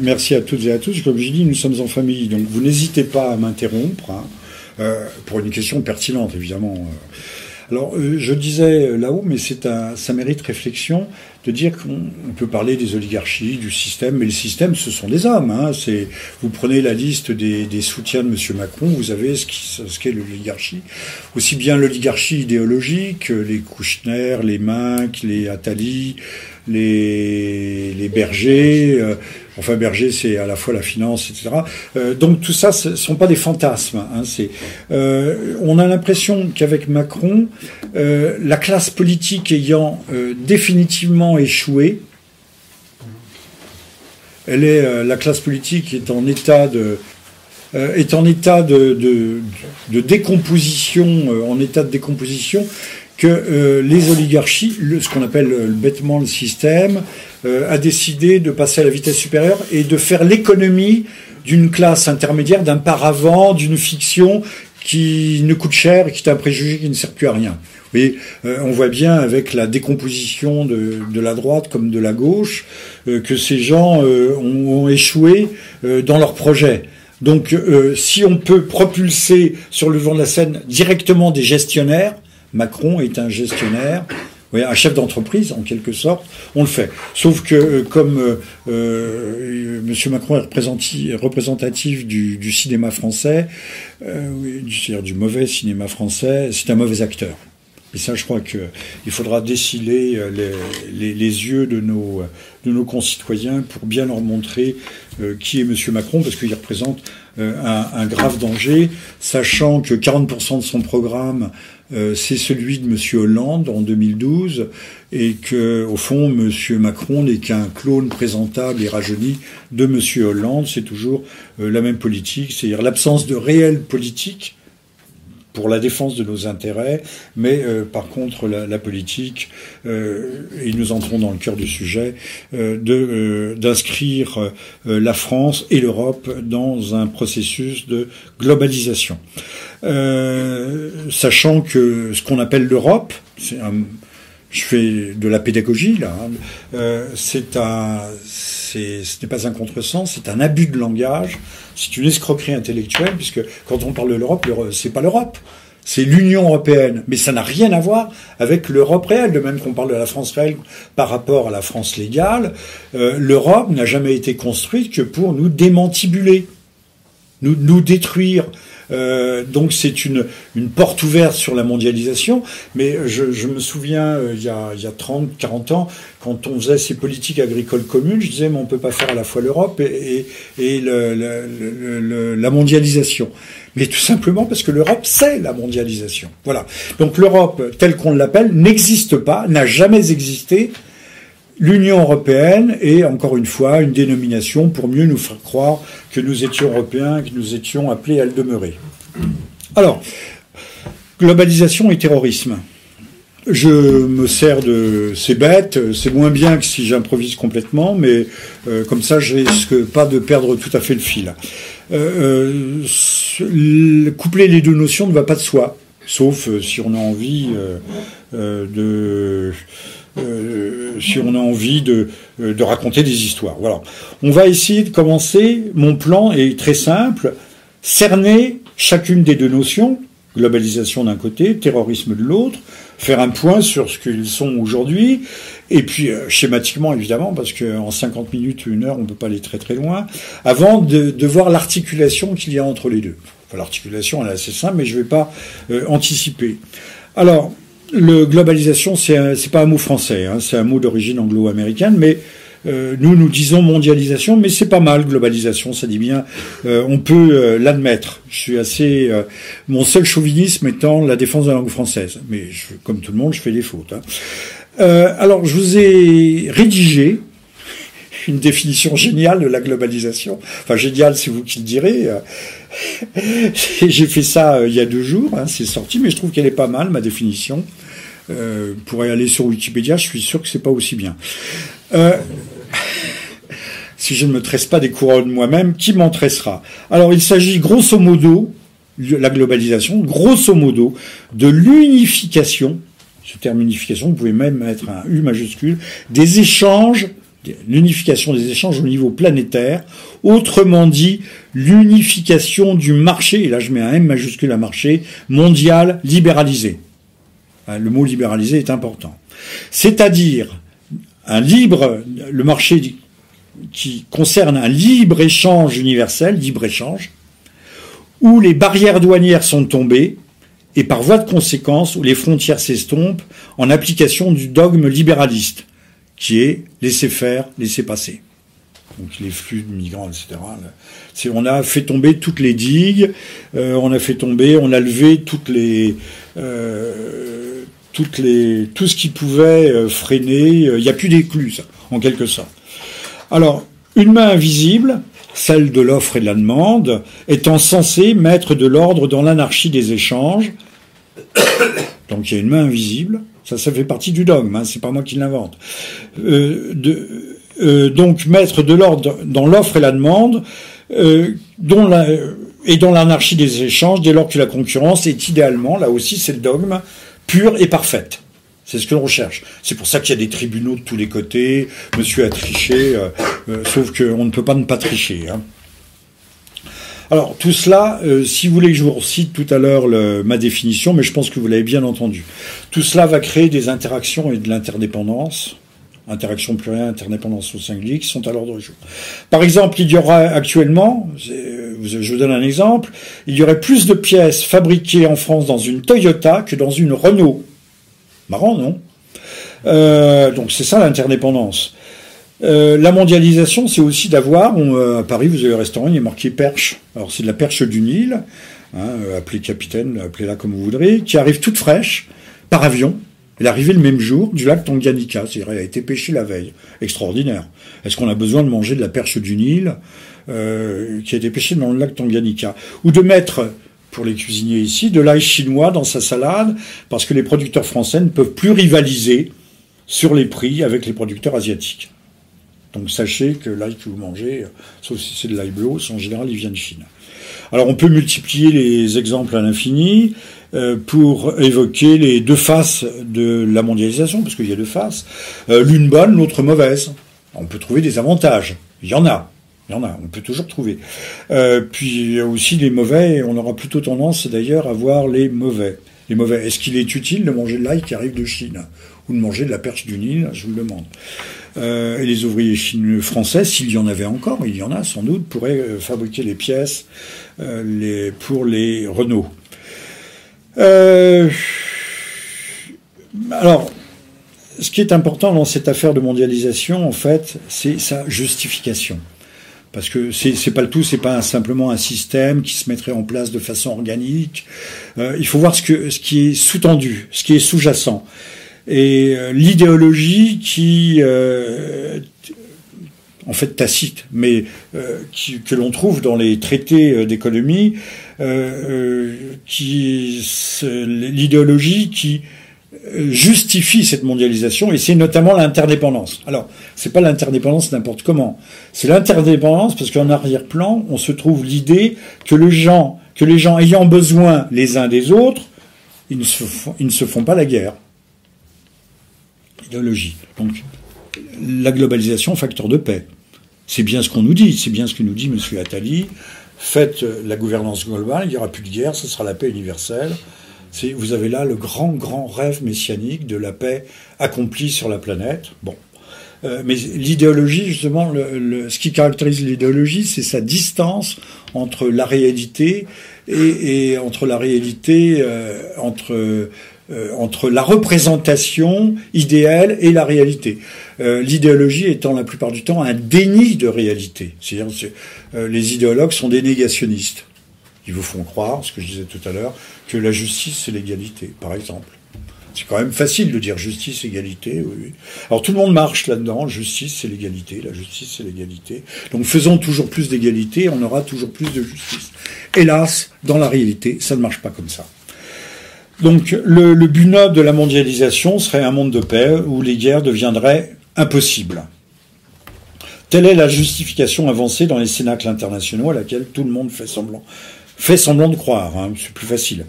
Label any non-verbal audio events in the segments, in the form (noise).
Merci à toutes et à tous. Comme je dis, nous sommes en famille, donc vous n'hésitez pas à m'interrompre hein, euh, pour une question pertinente, évidemment. Alors, euh, je disais là-haut, mais ça mérite réflexion de dire qu'on peut parler des oligarchies, du système, mais le système, ce sont des hommes. Hein, vous prenez la liste des, soutiens de M. Macron, vous avez ce, qu'est l'oligarchie. Aussi bien l'oligarchie idéologique, les Kouchner, les Minc, les Attali, les, bergers. Euh, enfin, berger, c'est à la fois la finance, etc. Euh, donc tout ça, ce sont pas des fantasmes. Hein, euh, on a l'impression qu'avec Macron, la classe politique ayant définitivement échoué, elle est, la classe politique est en état de décomposition, en état de décomposition, que euh, les oligarchies, ce qu'on appelle le, bêtement le système, euh, a décidé de passer à la vitesse supérieure et de faire l'économie d'une classe intermédiaire, d'un paravent, d'une fiction qui ne coûte cher et qui est un préjugé qui ne sert plus à rien. Voyez, euh, on voit bien avec la décomposition de, de la droite comme de la gauche que ces gens ont, ont, échoué dans leur projet. Donc, si on peut propulser sur le devant de la scène directement des gestionnaires, Macron est un gestionnaire, un chef d'entreprise en quelque sorte, on le fait. Sauf que euh, comme euh, euh, M. Macron est représentatif du, cinéma français, c'est-à-dire du mauvais cinéma français, c'est un mauvais acteur. Et ça, je crois qu'il faudra déciler les, yeux de nos, de nos concitoyens pour bien leur montrer qui est M. Macron, parce qu'il représente un, un, grave danger, sachant que 40% de son programme euh, c'est celui de M. Hollande en 2012, et que, au fond, M. Macron n'est qu'un clone présentable et rajeuni de M. Hollande. C'est toujours euh, la même politique, c'est-à-dire l'absence de réelle politique pour la défense de nos intérêts, mais euh, par contre la, politique, et nous entrons dans le cœur du sujet, de d'inscrire la France et l'Europe dans un processus de globalisation. Euh, sachant que ce qu'on appelle l'Europe, c'est un, je fais de la pédagogie là, hein, euh, c'est un, ce n'est pas un contresens, c'est un abus de langage, c'est une escroquerie intellectuelle puisque quand on parle de l'Europe, c'est pas l'Europe. C'est l'Union européenne, mais ça n'a rien à voir avec l'Europe réelle. De même qu'on parle de la France réelle par rapport à la France légale, euh, l'Europe n'a jamais été construite que pour nous démantibuler, nous, nous détruire, euh, donc c'est une, une porte ouverte sur la mondialisation. Mais je, je me souviens, euh, il, y a, il y a 30, 40 ans, quand on faisait ces politiques agricoles communes, je disais, mais on peut pas faire à la fois l'Europe et, et, et le, le, la mondialisation. Mais tout simplement parce que l'Europe, c'est la mondialisation. Voilà. Donc l'Europe, telle qu'on l'appelle, n'existe pas, n'a jamais existé. L'Union européenne est, encore une fois, une dénomination pour mieux nous faire croire que nous étions européens, que nous étions appelés à le demeurer. Alors, globalisation et terrorisme. Je me sers de ces bêtes, c'est moins bien que si j'improvise complètement, mais euh, comme ça je risque pas de perdre tout à fait le fil. Euh, euh, coupler les deux notions ne va pas de soi, sauf si on a envie de euh, si on a envie de, euh, de, raconter des histoires. Voilà. On va essayer de commencer. Mon plan est très simple. Cerner chacune des deux notions, globalisation d'un côté, terrorisme de l'autre, faire un point sur ce qu'ils sont aujourd'hui, et puis euh, schématiquement évidemment, parce qu'en 50 minutes, une heure, on ne peut pas aller très très loin, avant de, voir l'articulation qu'il y a entre les deux. L'articulation, elle est assez simple, mais je ne vais pas anticiper. Alors, le globalisation, c'est pas un mot français, hein, c'est un mot d'origine anglo-américaine, mais euh, nous nous disons mondialisation, mais c'est pas mal globalisation, ça dit bien. Euh, on peut euh, l'admettre. Je suis assez. mon seul chauvinisme étant la défense de la langue française, mais je, comme tout le monde, je fais des fautes. Hein. alors, je vous ai rédigé une définition géniale de la globalisation. Enfin, géniale, c'est vous qui le direz. (laughs) J'ai fait ça euh, il y a deux jours, hein, c'est sorti, mais je trouve qu'elle est pas mal, ma définition. Euh, pourrait aller sur Wikipédia, je suis sûr que c'est pas aussi bien. Euh, (laughs) si je ne me tresse pas des couronnes moi-même, qui m'en tressera? Alors, il s'agit grosso modo, la globalisation, grosso modo, de l'unification, ce terme unification, vous pouvez même mettre un U majuscule, des échanges l'unification des échanges au niveau planétaire, autrement dit l'unification du marché, et là je mets un M majuscule à marché, mondial libéralisé. Hein, le mot libéralisé est important. C'est-à-dire un libre, le marché qui concerne un libre échange universel, libre échange, où les barrières douanières sont tombées, et par voie de conséquence où les frontières s'estompent en application du dogme libéraliste, qui est laisser faire, laisser passer. Donc les flux de migrants, etc. on a fait tomber toutes les digues, euh, on a fait tomber, on a levé toutes les, euh, toutes les, tout ce qui pouvait euh, freiner. Il n'y a plus d'écluse, en quelque sorte. Alors, une main invisible, celle de l'offre et de la demande, étant censée mettre de l'ordre dans l'anarchie des échanges. (coughs) Donc il y a une main invisible, ça, ça fait partie du dogme, hein, c'est pas moi qui l'invente. Euh, euh, donc mettre de l'ordre dans l'offre et la demande, euh, et dans l'anarchie des échanges, dès lors que la concurrence est idéalement, là aussi c'est le dogme, pure et parfaite. C'est ce que l'on recherche. C'est pour ça qu'il y a des tribunaux de tous les côtés. Monsieur a triché, sauf qu'on ne peut pas ne pas tricher. Hein. Alors tout cela, euh, si vous voulez je vous cite tout à l'heure ma définition, mais je pense que vous l'avez bien entendu. Tout cela va créer des interactions et de l'interdépendance, interaction plurielle, interdépendance au singulier, qui sont à l'ordre du jour. Par exemple, il y aura actuellement, je vous donne un exemple, il y aurait plus de pièces fabriquées en France dans une Toyota que dans une Renault. Marrant, non? Euh, Donc c'est ça l'interdépendance. Euh, la mondialisation, c'est aussi d'avoir, euh, à Paris, vous avez un restaurant, il est marqué perche. Alors c'est de la perche du Nil, hein, appelée capitaine, appelez-la comme vous voudrez, qui arrive toute fraîche, par avion. Elle est arrivée le même jour du lac Tanganyika, c'est-à-dire elle a été pêchée la veille. Extraordinaire. Est-ce qu'on a besoin de manger de la perche du Nil qui a été pêchée dans le lac Tanganyika? Ou de mettre pour les cuisiniers ici, de l'ail chinois dans sa salade, parce que les producteurs français ne peuvent plus rivaliser sur les prix avec les producteurs asiatiques. Donc sachez que l'ail que vous mangez, sauf si c'est de l'ail bleu, en général il vient de Chine. Alors on peut multiplier les exemples à l'infini euh, pour évoquer les deux faces de la mondialisation, parce qu'il y a deux faces, euh, l'une bonne, l'autre mauvaise. On peut trouver des avantages, il y en a. Il y en a, on peut toujours trouver. Euh, puis il y a aussi les mauvais, on aura plutôt tendance d'ailleurs à voir les mauvais. Les mauvais. Est-ce qu'il est utile de manger de l'ail qui arrive de Chine? Ou de manger de la perche du Nil Je vous le demande. Euh, et les ouvriers chinois français, s'il y en avait encore, il y en a sans doute, pourraient euh, fabriquer les pièces les, pour les Renault. alors, ce qui est important dans cette affaire de mondialisation, en fait, c'est sa justification. Parce que c'est pas le tout, c'est pas simplement un système qui se mettrait en place de façon organique. Euh, il faut voir ce qui est sous-tendu, ce qui est sous-jacent. Et euh, l'idéologie qui, euh, en fait tacite, mais qui, que l'on trouve dans les traités d'économie, qui l'idéologie qui justifie cette mondialisation et c'est notamment l'interdépendance. Alors, c'est pas l'interdépendance n'importe comment. C'est l'interdépendance parce qu'en arrière-plan, on se trouve l'idée que les gens, que les gens ayant besoin les uns des autres, ils ne se font pas la guerre. Donc, la globalisation, facteur de paix. C'est bien ce qu'on nous dit, c'est bien ce que nous dit M. Attali. Faites la gouvernance globale, il n'y aura plus de guerre, ce sera la paix universelle. Vous avez là le grand, grand rêve messianique de la paix accomplie sur la planète. Bon. Euh, mais l'idéologie, justement, ce qui caractérise l'idéologie, c'est sa distance entre la réalité et, et entre la réalité, euh, entre, euh, entre la représentation idéale et la réalité. L'idéologie étant la plupart du temps un déni de réalité. C'est-à-dire, les idéologues sont des négationnistes. Ils vous font croire, ce que je disais tout à l'heure, que la justice, c'est l'égalité, par exemple. C'est quand même facile de dire justice, égalité. Oui, Alors tout le monde marche là-dedans. Justice, c'est l'égalité. La justice, c'est l'égalité. Donc faisons toujours plus d'égalité, on aura toujours plus de justice. Hélas, dans la réalité, ça ne marche pas comme ça. Donc le, le but noble de la mondialisation serait un monde de paix où les guerres deviendraient impossibles. Telle est la justification avancée dans les cénacles internationaux à laquelle tout le monde fait semblant fait semblant de croire, hein, c'est plus facile.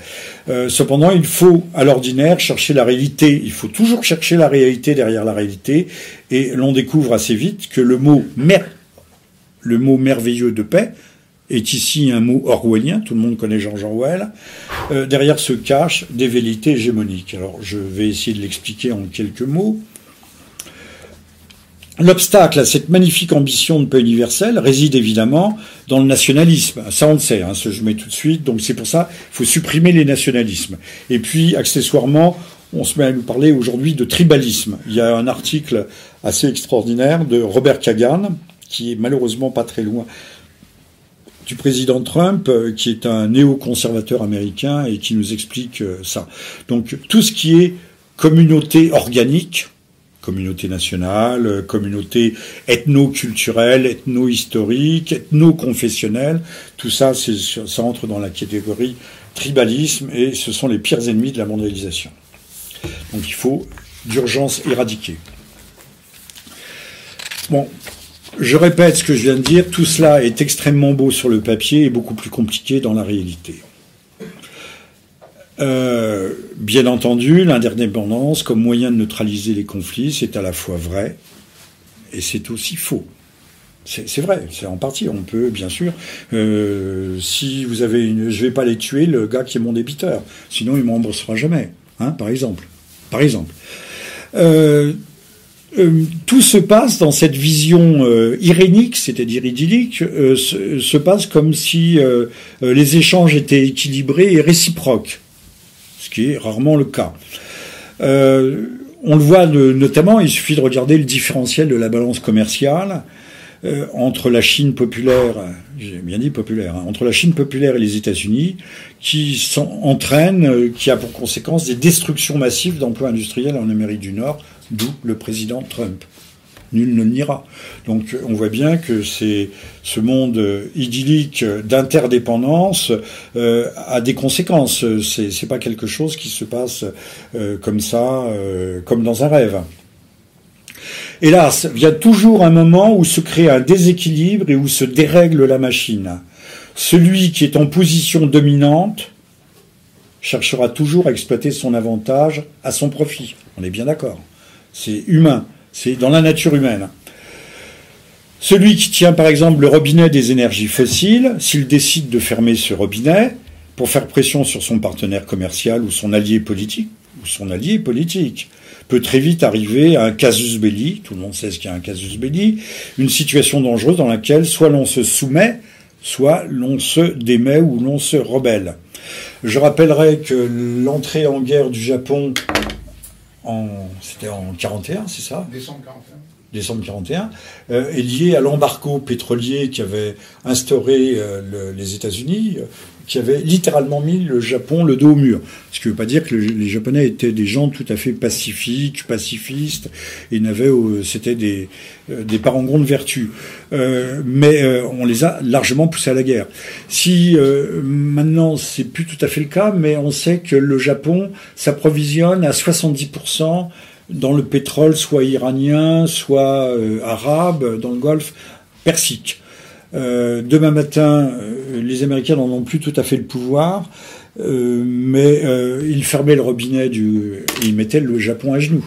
Euh, cependant, il faut, à l'ordinaire, chercher la réalité. Il faut toujours chercher la réalité derrière la réalité, et l'on découvre assez vite que le mot mer, le mot merveilleux de paix, est ici un mot orwellien, tout le monde connaît George Orwell, euh, derrière se cachent des vérités hégémoniques. Alors je vais essayer de l'expliquer en quelques mots. L'obstacle à cette magnifique ambition de paix universelle réside évidemment dans le nationalisme. Ça, on le sait, hein, je mets tout de suite. Donc c'est pour ça qu'il faut supprimer les nationalismes. Et puis, accessoirement, on se met à nous parler aujourd'hui de tribalisme. Il y a un article assez extraordinaire de Robert Kagan, qui est malheureusement pas très loin du président Trump, euh, qui est un néoconservateur américain et qui nous explique euh, ça. Donc tout ce qui est communauté organique, communauté nationale, communauté ethno-culturelle, ethno-historique, ethno-confessionnelle, tout ça, ça entre dans la catégorie tribalisme et ce sont les pires ennemis de la mondialisation. Donc il faut d'urgence éradiquer. Bon, je répète ce que je viens de dire, tout cela est extrêmement beau sur le papier et beaucoup plus compliqué dans la réalité. Euh, bien entendu, l'interdépendance comme moyen de neutraliser les conflits, c'est à la fois vrai et c'est aussi faux. C'est vrai, c'est en partie. On peut, bien sûr, euh, si vous avez une, je vais pas les tuer le gars qui est mon débiteur, sinon il m'embrassera jamais, hein, par exemple. Par exemple. Euh, tout se passe dans cette vision irénique, c'est-à-dire idyllique, se, se, passe comme si les échanges étaient équilibrés et réciproques ce qui est rarement le cas. Euh, on le voit notamment, il suffit de regarder le différentiel de la balance commerciale euh, entre la Chine populaire, j'ai bien dit populaire, hein, entre la Chine populaire et les États-Unis, qui entraîne, euh, qui a pour conséquence des destructions massives d'emplois industriels en Amérique du Nord, d'où le président Trump nul ne niera. Donc on voit bien que c'est ce monde idyllique d'interdépendance euh, a des conséquences. C'est, c'est pas quelque chose qui se passe euh, comme ça, euh, comme dans un rêve. Hélas, vient toujours un moment où se crée un déséquilibre et où se dérègle la machine. Celui qui est en position dominante cherchera toujours à exploiter son avantage à son profit. On est bien d'accord. C'est humain. C'est dans la nature humaine. Celui qui tient par exemple le robinet des énergies fossiles, s'il décide de fermer ce robinet pour faire pression sur son partenaire commercial ou son allié politique, ou son allié politique, peut très vite arriver à un casus belli, tout le monde sait ce qu'est un casus belli, une situation dangereuse dans laquelle soit l'on se soumet, soit l'on se démet ou l'on se rebelle. Je rappellerai que l'entrée en guerre du Japon c'était en 41, c'est ça? Décembre 41. Décembre 41, euh, est lié à l'embargo pétrolier qui avait instauré euh, les États-Unis, qui avait littéralement mis le Japon le dos au mur. Ce qui ne veut pas dire que les Japonais étaient des gens tout à fait pacifiques, pacifistes, et n'avaient, c'était des, des parangons de vertu. mais on les a largement poussés à la guerre. Si maintenant c'est plus tout à fait le cas, mais on sait que le Japon s'approvisionne à 70% dans le pétrole, soit iranien, soit euh, arabe, dans le Golfe Persique. Euh, demain matin, euh, les Américains n'en ont plus tout à fait le pouvoir, mais ils fermaient le robinet du, et ils mettaient le Japon à genoux.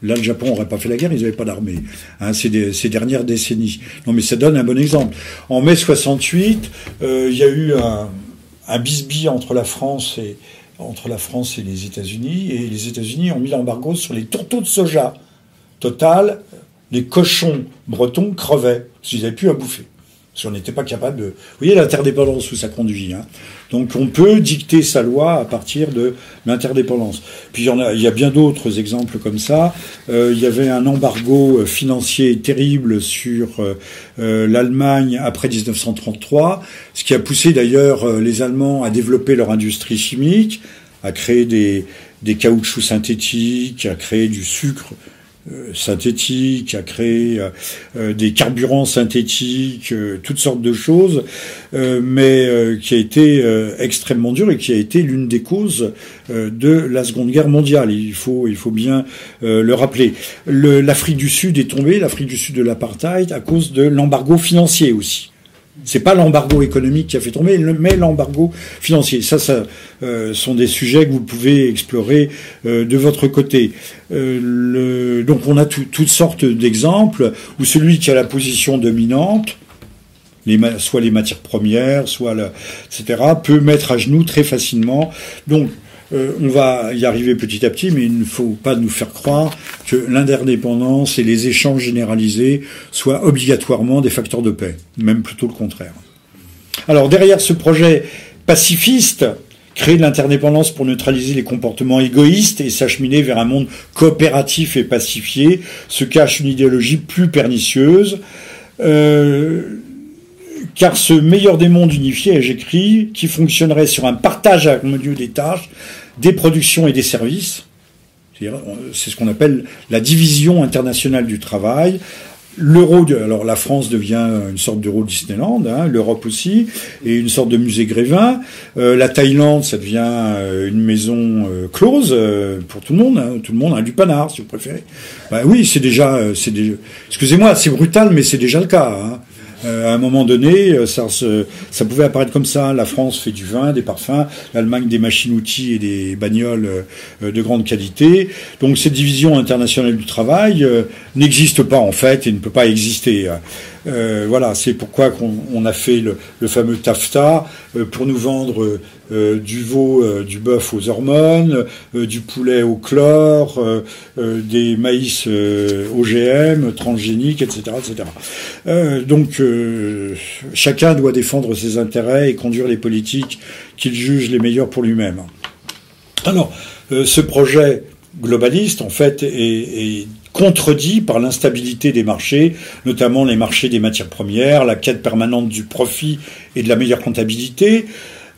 Là, le Japon n'aurait pas fait la guerre, ils n'avaient pas d'armée. Hein, ces, dernières décennies. Non, mais ça donne un bon exemple. En mai 68, il y a eu un, un bisbis entre la France et, entre la France et les États-Unis, et les États-Unis ont mis l'embargo sur les tourteaux de soja. Total, les cochons bretons crevaient, parce qu'ils n'avaient plus à bouffer. Si on n'était pas capable de... Vous voyez l'interdépendance où ça conduit. Hein Donc on peut dicter sa loi à partir de l'interdépendance. Puis il y, en a, il y a bien d'autres exemples comme ça. Euh, il y avait un embargo financier terrible sur euh, l'Allemagne après 1933, ce qui a poussé d'ailleurs euh, les Allemands à développer leur industrie chimique, à créer des, des caoutchoucs synthétiques, à créer du sucre euh, synthétique, a créé euh, des carburants synthétiques, toutes sortes de choses, mais qui a été extrêmement dur et qui a été l'une des causes de la Seconde Guerre mondiale. Il faut, il faut bien le rappeler. L'Afrique du Sud est tombée, l'Afrique du Sud de l'apartheid, à cause de l'embargo financier aussi. C'est pas l'embargo économique qui a fait tomber, mais l'embargo financier. Ça, ça euh, sont des sujets que vous pouvez explorer euh, de votre côté. Euh, le, donc, on a toutes sortes d'exemples où celui qui a la position dominante, soit les matières premières, soit la, etc., peut mettre à genoux très facilement. Donc, euh, on va y arriver petit à petit, mais il ne faut pas nous faire croire que l'interdépendance et les échanges généralisés soient obligatoirement des facteurs de paix, même plutôt le contraire. Alors derrière ce projet pacifiste, créer de l'interdépendance pour neutraliser les comportements égoïstes et s'acheminer vers un monde coopératif et pacifié, se cache une idéologie plus pernicieuse. Euh, car ce meilleur des mondes unifiés, j'écris, qui fonctionnerait sur un partage harmonieux des tâches, des productions et des services, c'est ce qu'on appelle la division internationale du travail. L'euro, alors la France devient une sorte d'euro Disneyland, hein, l'Europe aussi, et une sorte de musée Grévin. Euh, la Thaïlande, ça devient euh, une maison euh, close pour tout le monde, hein, tout le monde a du panard, si vous préférez. Bah oui, c'est déjà, c'est excusez-moi, c'est brutal, mais c'est déjà le cas. Euh, à un moment donné, euh, ça, ça pouvait apparaître comme ça. La France fait du vin, des parfums, l'Allemagne des machines-outils et des bagnoles euh, de grande qualité. Donc cette division internationale du travail n'existe pas en fait et ne peut pas exister. Euh, voilà, c'est pourquoi on, a fait le, fameux TAFTA euh, pour nous vendre euh, du veau, du bœuf aux hormones, du poulet au chlore, des maïs OGM, transgéniques, etc., etc. donc chacun doit défendre ses intérêts et conduire les politiques qu'il juge les meilleures pour lui-même. Alors, ce projet globaliste, en fait, est, contredit par l'instabilité des marchés, notamment les marchés des matières premières, la quête permanente du profit et de la meilleure comptabilité,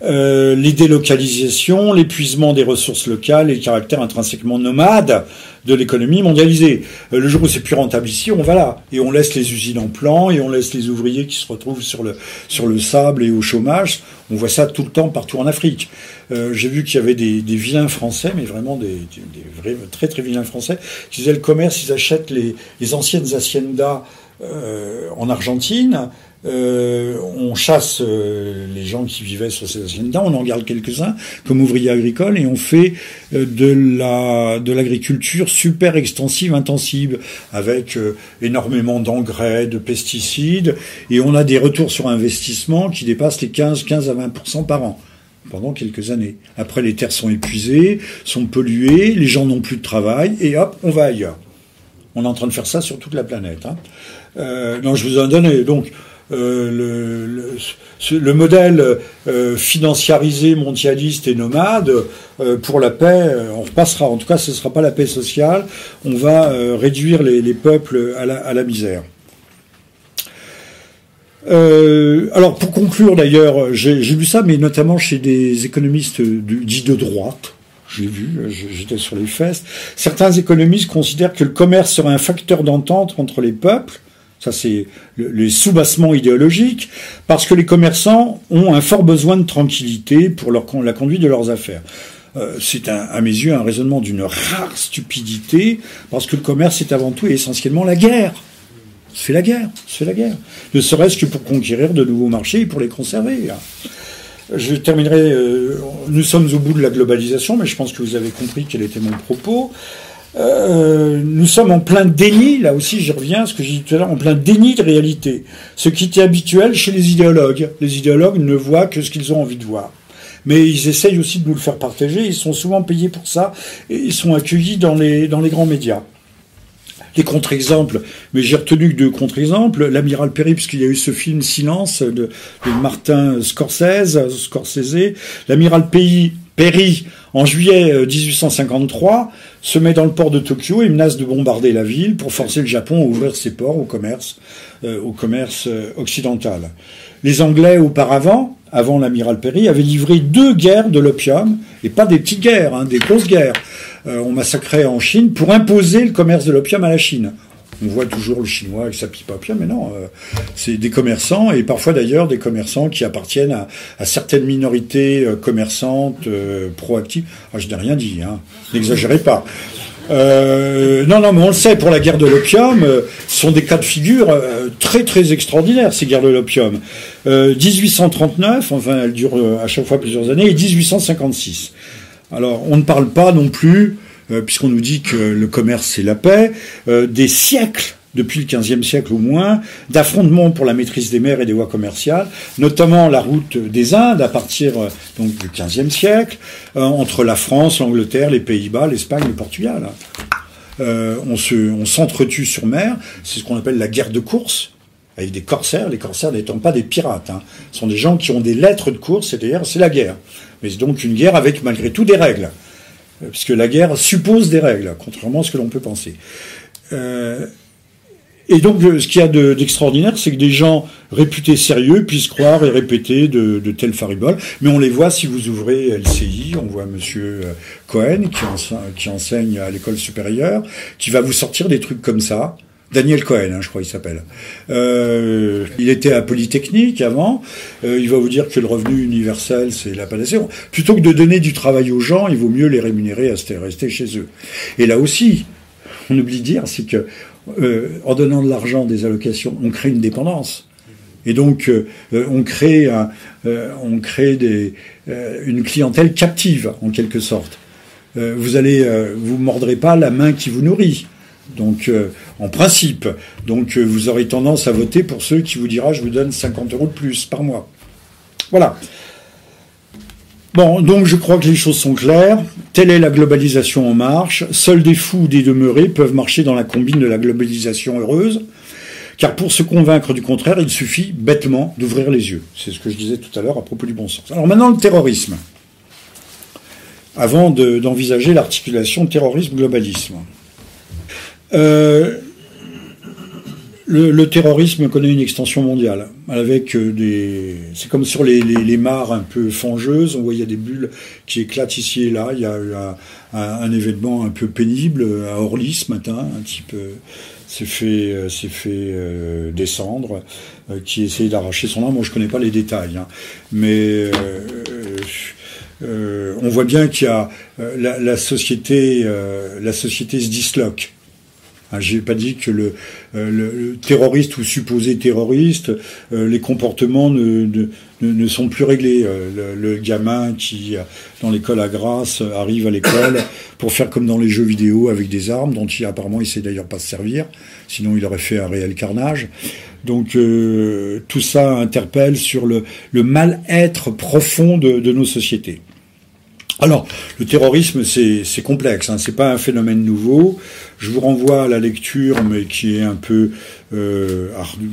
euh, les délocalisations, l'épuisement des ressources locales et le caractère intrinsèquement nomade de l'économie mondialisée. Euh, le jour où c'est plus rentable ici, on va là. Et on laisse les usines en plan, et on laisse les ouvriers qui se retrouvent sur le, sur le sable et au chômage. On voit ça tout le temps partout en Afrique. Euh, J'ai vu qu'il y avait des, des, vilains français, mais vraiment des, des, vrais, très très vilains français, qui faisaient le commerce, ils achètent les, les anciennes haciendas euh, en Argentine, euh, on chasse euh, les gens qui vivaient sur ces haciendas, on en garde quelques-uns comme ouvriers agricoles et on fait euh, de la de l'agriculture super extensive, intensive, avec énormément d'engrais, de pesticides, et on a des retours sur investissement qui dépassent les 15, 15 à 20% par an pendant quelques années. Après, les terres sont épuisées, sont polluées, les gens n'ont plus de travail, et hop, on va ailleurs. On est en train de faire ça sur toute la planète. Hein. Euh, non, je vous en donne. Donc, euh, le, le, modèle euh, financiarisé, mondialiste et nomade, euh, pour la paix, on repassera. En tout cas, ce ne sera pas la paix sociale. On va réduire les, les, peuples à la, à la misère. alors, pour conclure, d'ailleurs, j'ai lu ça, mais notamment chez des économistes dits de droite. J'ai vu, j'étais sur les fesses. Certains économistes considèrent que le commerce serait un facteur d'entente entre les peuples ça, c'est les sous-bassements idéologiques, parce que les commerçants ont un fort besoin de tranquillité pour la conduite de leurs affaires. Euh, c'est à mes yeux un raisonnement d'une rare stupidité, parce que le commerce est avant tout et essentiellement la guerre. C'est la guerre, c'est la guerre. Ne serait-ce que pour conquérir de nouveaux marchés et pour les conserver. Je terminerai, euh, nous sommes au bout de la globalisation, mais je pense que vous avez compris quel était mon propos. Euh, nous sommes en plein déni, là aussi je reviens ce que j'ai dit tout à l'heure, en plein déni de réalité. Ce qui était habituel chez les idéologues. Les idéologues ne voient que ce qu'ils ont envie de voir. Mais ils essayent aussi de nous le faire partager, ils sont souvent payés pour ça, et ils sont accueillis dans les, dans les grands médias. Les contre-exemples, mais j'ai retenu que deux contre-exemples. L'amiral Perry, puisqu'il y a eu ce film Silence de, Martin Scorsese, Scorsese. L'amiral Perry, en juillet 1853, euh, se met dans le port de Tokyo et menace de bombarder la ville pour forcer le Japon à ouvrir ses ports au commerce, euh, euh, occidental. Les Anglais, auparavant, avant l'amiral Perry, avaient livré deux guerres de l'opium, et pas des petites guerres, hein, des grosses guerres, on massacrait en Chine pour imposer le commerce de l'opium à la Chine. On voit toujours le chinois avec sa pipe mais non, c'est des commerçants, et parfois d'ailleurs des commerçants qui appartiennent à, certaines minorités commerçantes proactives. Ah, je n'ai rien dit, hein. n'exagérez pas. Euh, non, non, mais on le sait, pour la guerre de l'opium, euh, ce sont des cas de figure euh, très, très extraordinaires, ces guerres de l'opium. 1839, enfin, elles durent à chaque fois plusieurs années, et 1856. Alors, on ne parle pas non plus, puisqu'on nous dit que le commerce, c'est la paix, des siècles depuis le XVe siècle au moins, d'affrontements pour la maîtrise des mers et des voies commerciales, notamment la route des Indes à partir euh, donc, du XVe siècle, euh, entre la France, l'Angleterre, les Pays-Bas, l'Espagne, le Portugal. Euh, on, se, on s'entretue sur mer, c'est ce qu'on appelle la guerre de course, avec des corsaires, les corsaires n'étant pas des pirates, hein. ce sont des gens qui ont des lettres de course, c'est-à-dire c'est la guerre. Mais c'est donc une guerre avec malgré tout des règles, puisque la guerre suppose des règles, contrairement à ce que l'on peut penser. Euh, et donc, ce qu'il y a d'extraordinaire, c'est que des gens réputés sérieux puissent croire et répéter de, de telles fariboles. Mais on les voit si vous ouvrez LCI, on voit Monsieur euh, Cohen qui enseigne à l'école supérieure, qui va vous sortir des trucs comme ça. Daniel Cohen, hein, je crois il s'appelle. Euh, il était à Polytechnique avant. Euh, il va vous dire que le revenu universel, c'est la panacée. Plutôt que de donner du travail aux gens, il vaut mieux les rémunérer à rester chez eux. Et là aussi, on oublie de dire, c'est que euh, en donnant de l'argent, des allocations, on crée une dépendance. Et donc, euh, euh, on crée, une clientèle captive, en quelque sorte. vous allez, vous mordrez pas la main qui vous nourrit. Donc, en principe, donc vous aurez tendance à voter pour ceux qui vous dira je vous donne 50 euros de plus par mois. Voilà. Bon, donc je crois que les choses sont claires. Telle est la globalisation en marche. Seuls des fous ou des demeurés peuvent marcher dans la combine de la globalisation heureuse. Car pour se convaincre du contraire, il suffit bêtement d'ouvrir les yeux. C'est ce que je disais tout à l'heure à propos du bon sens. Alors maintenant, le terrorisme. Avant d'envisager l'articulation terrorisme-globalisme. Euh, le, terrorisme connaît une extension mondiale, avec euh, des. C'est comme sur les, les, mares un peu fangeuses. On voit il y a des bulles qui éclatent ici et là. Il y a eu un, événement un peu pénible à Orly ce matin. Un type euh, s'est fait euh, s'est fait descendre, qui essaye d'arracher son arme. Moi, je connais pas les détails, hein. mais on voit bien qu'il y a la, la société la société se disloque. Hein, J'ai pas dit que le, euh, le, terroriste ou supposé terroriste, euh, les comportements ne, ne, ne, sont plus réglés. Euh, le, le, gamin qui, dans l'école à Grasse, arrive à l'école (coughs) pour faire comme dans les jeux vidéo avec des armes, dont il apparemment il sait d'ailleurs pas se servir, sinon il aurait fait un réel carnage. Donc tout ça interpelle sur le, le mal-être profond de, de nos sociétés. Alors, le terrorisme, c'est complexe, hein, c'est pas un phénomène nouveau. Je vous renvoie à la lecture, mais qui est un peu euh,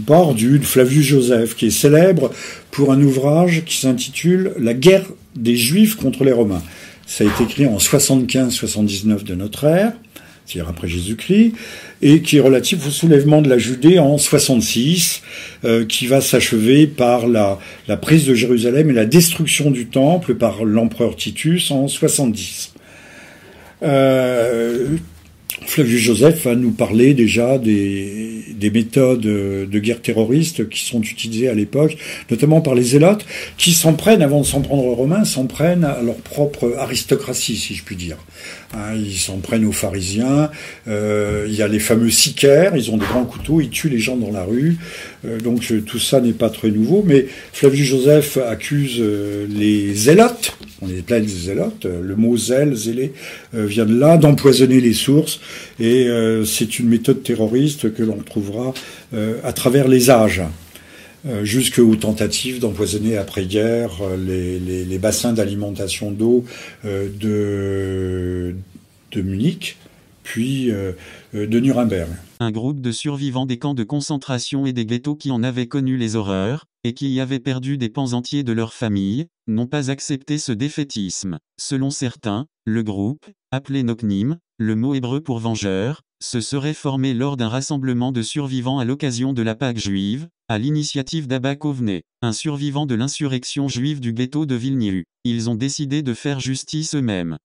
ardue, de Flavius Joseph, qui est célèbre pour un ouvrage qui s'intitule La guerre des Juifs contre les Romains. Ça a été écrit en 75-79 de notre ère c'est-à-dire après Jésus-Christ, et qui est relatif au soulèvement de la Judée en 66, euh, qui va s'achever par la, prise de Jérusalem et la destruction du temple par l'empereur Titus en 70. Euh, Flavius Joseph va nous parler déjà des, des, méthodes de guerre terroriste qui sont utilisées à l'époque, notamment par les zélotes, qui s'en prennent, avant de s'en prendre aux Romains, s'en prennent à leur propre aristocratie, si je puis dire. Hein, ils s'en prennent aux pharisiens, euh, il y a les fameux sicaires, ils ont des grands couteaux, ils tuent les gens dans la rue, euh, donc euh, tout ça n'est pas très nouveau, mais Flavius Joseph accuse les zélotes, on les appelle les zélotes, le mot zèle, zélé, vient de là, d'empoisonner les sources, et c'est une méthode terroriste que l'on trouvera à travers les âges. jusqu'aux tentatives d'empoisonner après-guerre les, bassins d'alimentation d'eau de, de Munich, puis de Nuremberg. Un groupe de survivants des camps de concentration et des ghettos qui en avaient connu les horreurs, et qui y avaient perdu des pans entiers de leur famille, n'ont pas accepté ce défaitisme. Selon certains, le groupe, appelé Noknim, le mot hébreu pour vengeur, se serait formé lors d'un rassemblement de survivants à l'occasion de la Pâque juive, à l'initiative d'Abba Kovne, un survivant de l'insurrection juive du ghetto de Vilnius. Ils ont décidé de faire justice eux-mêmes.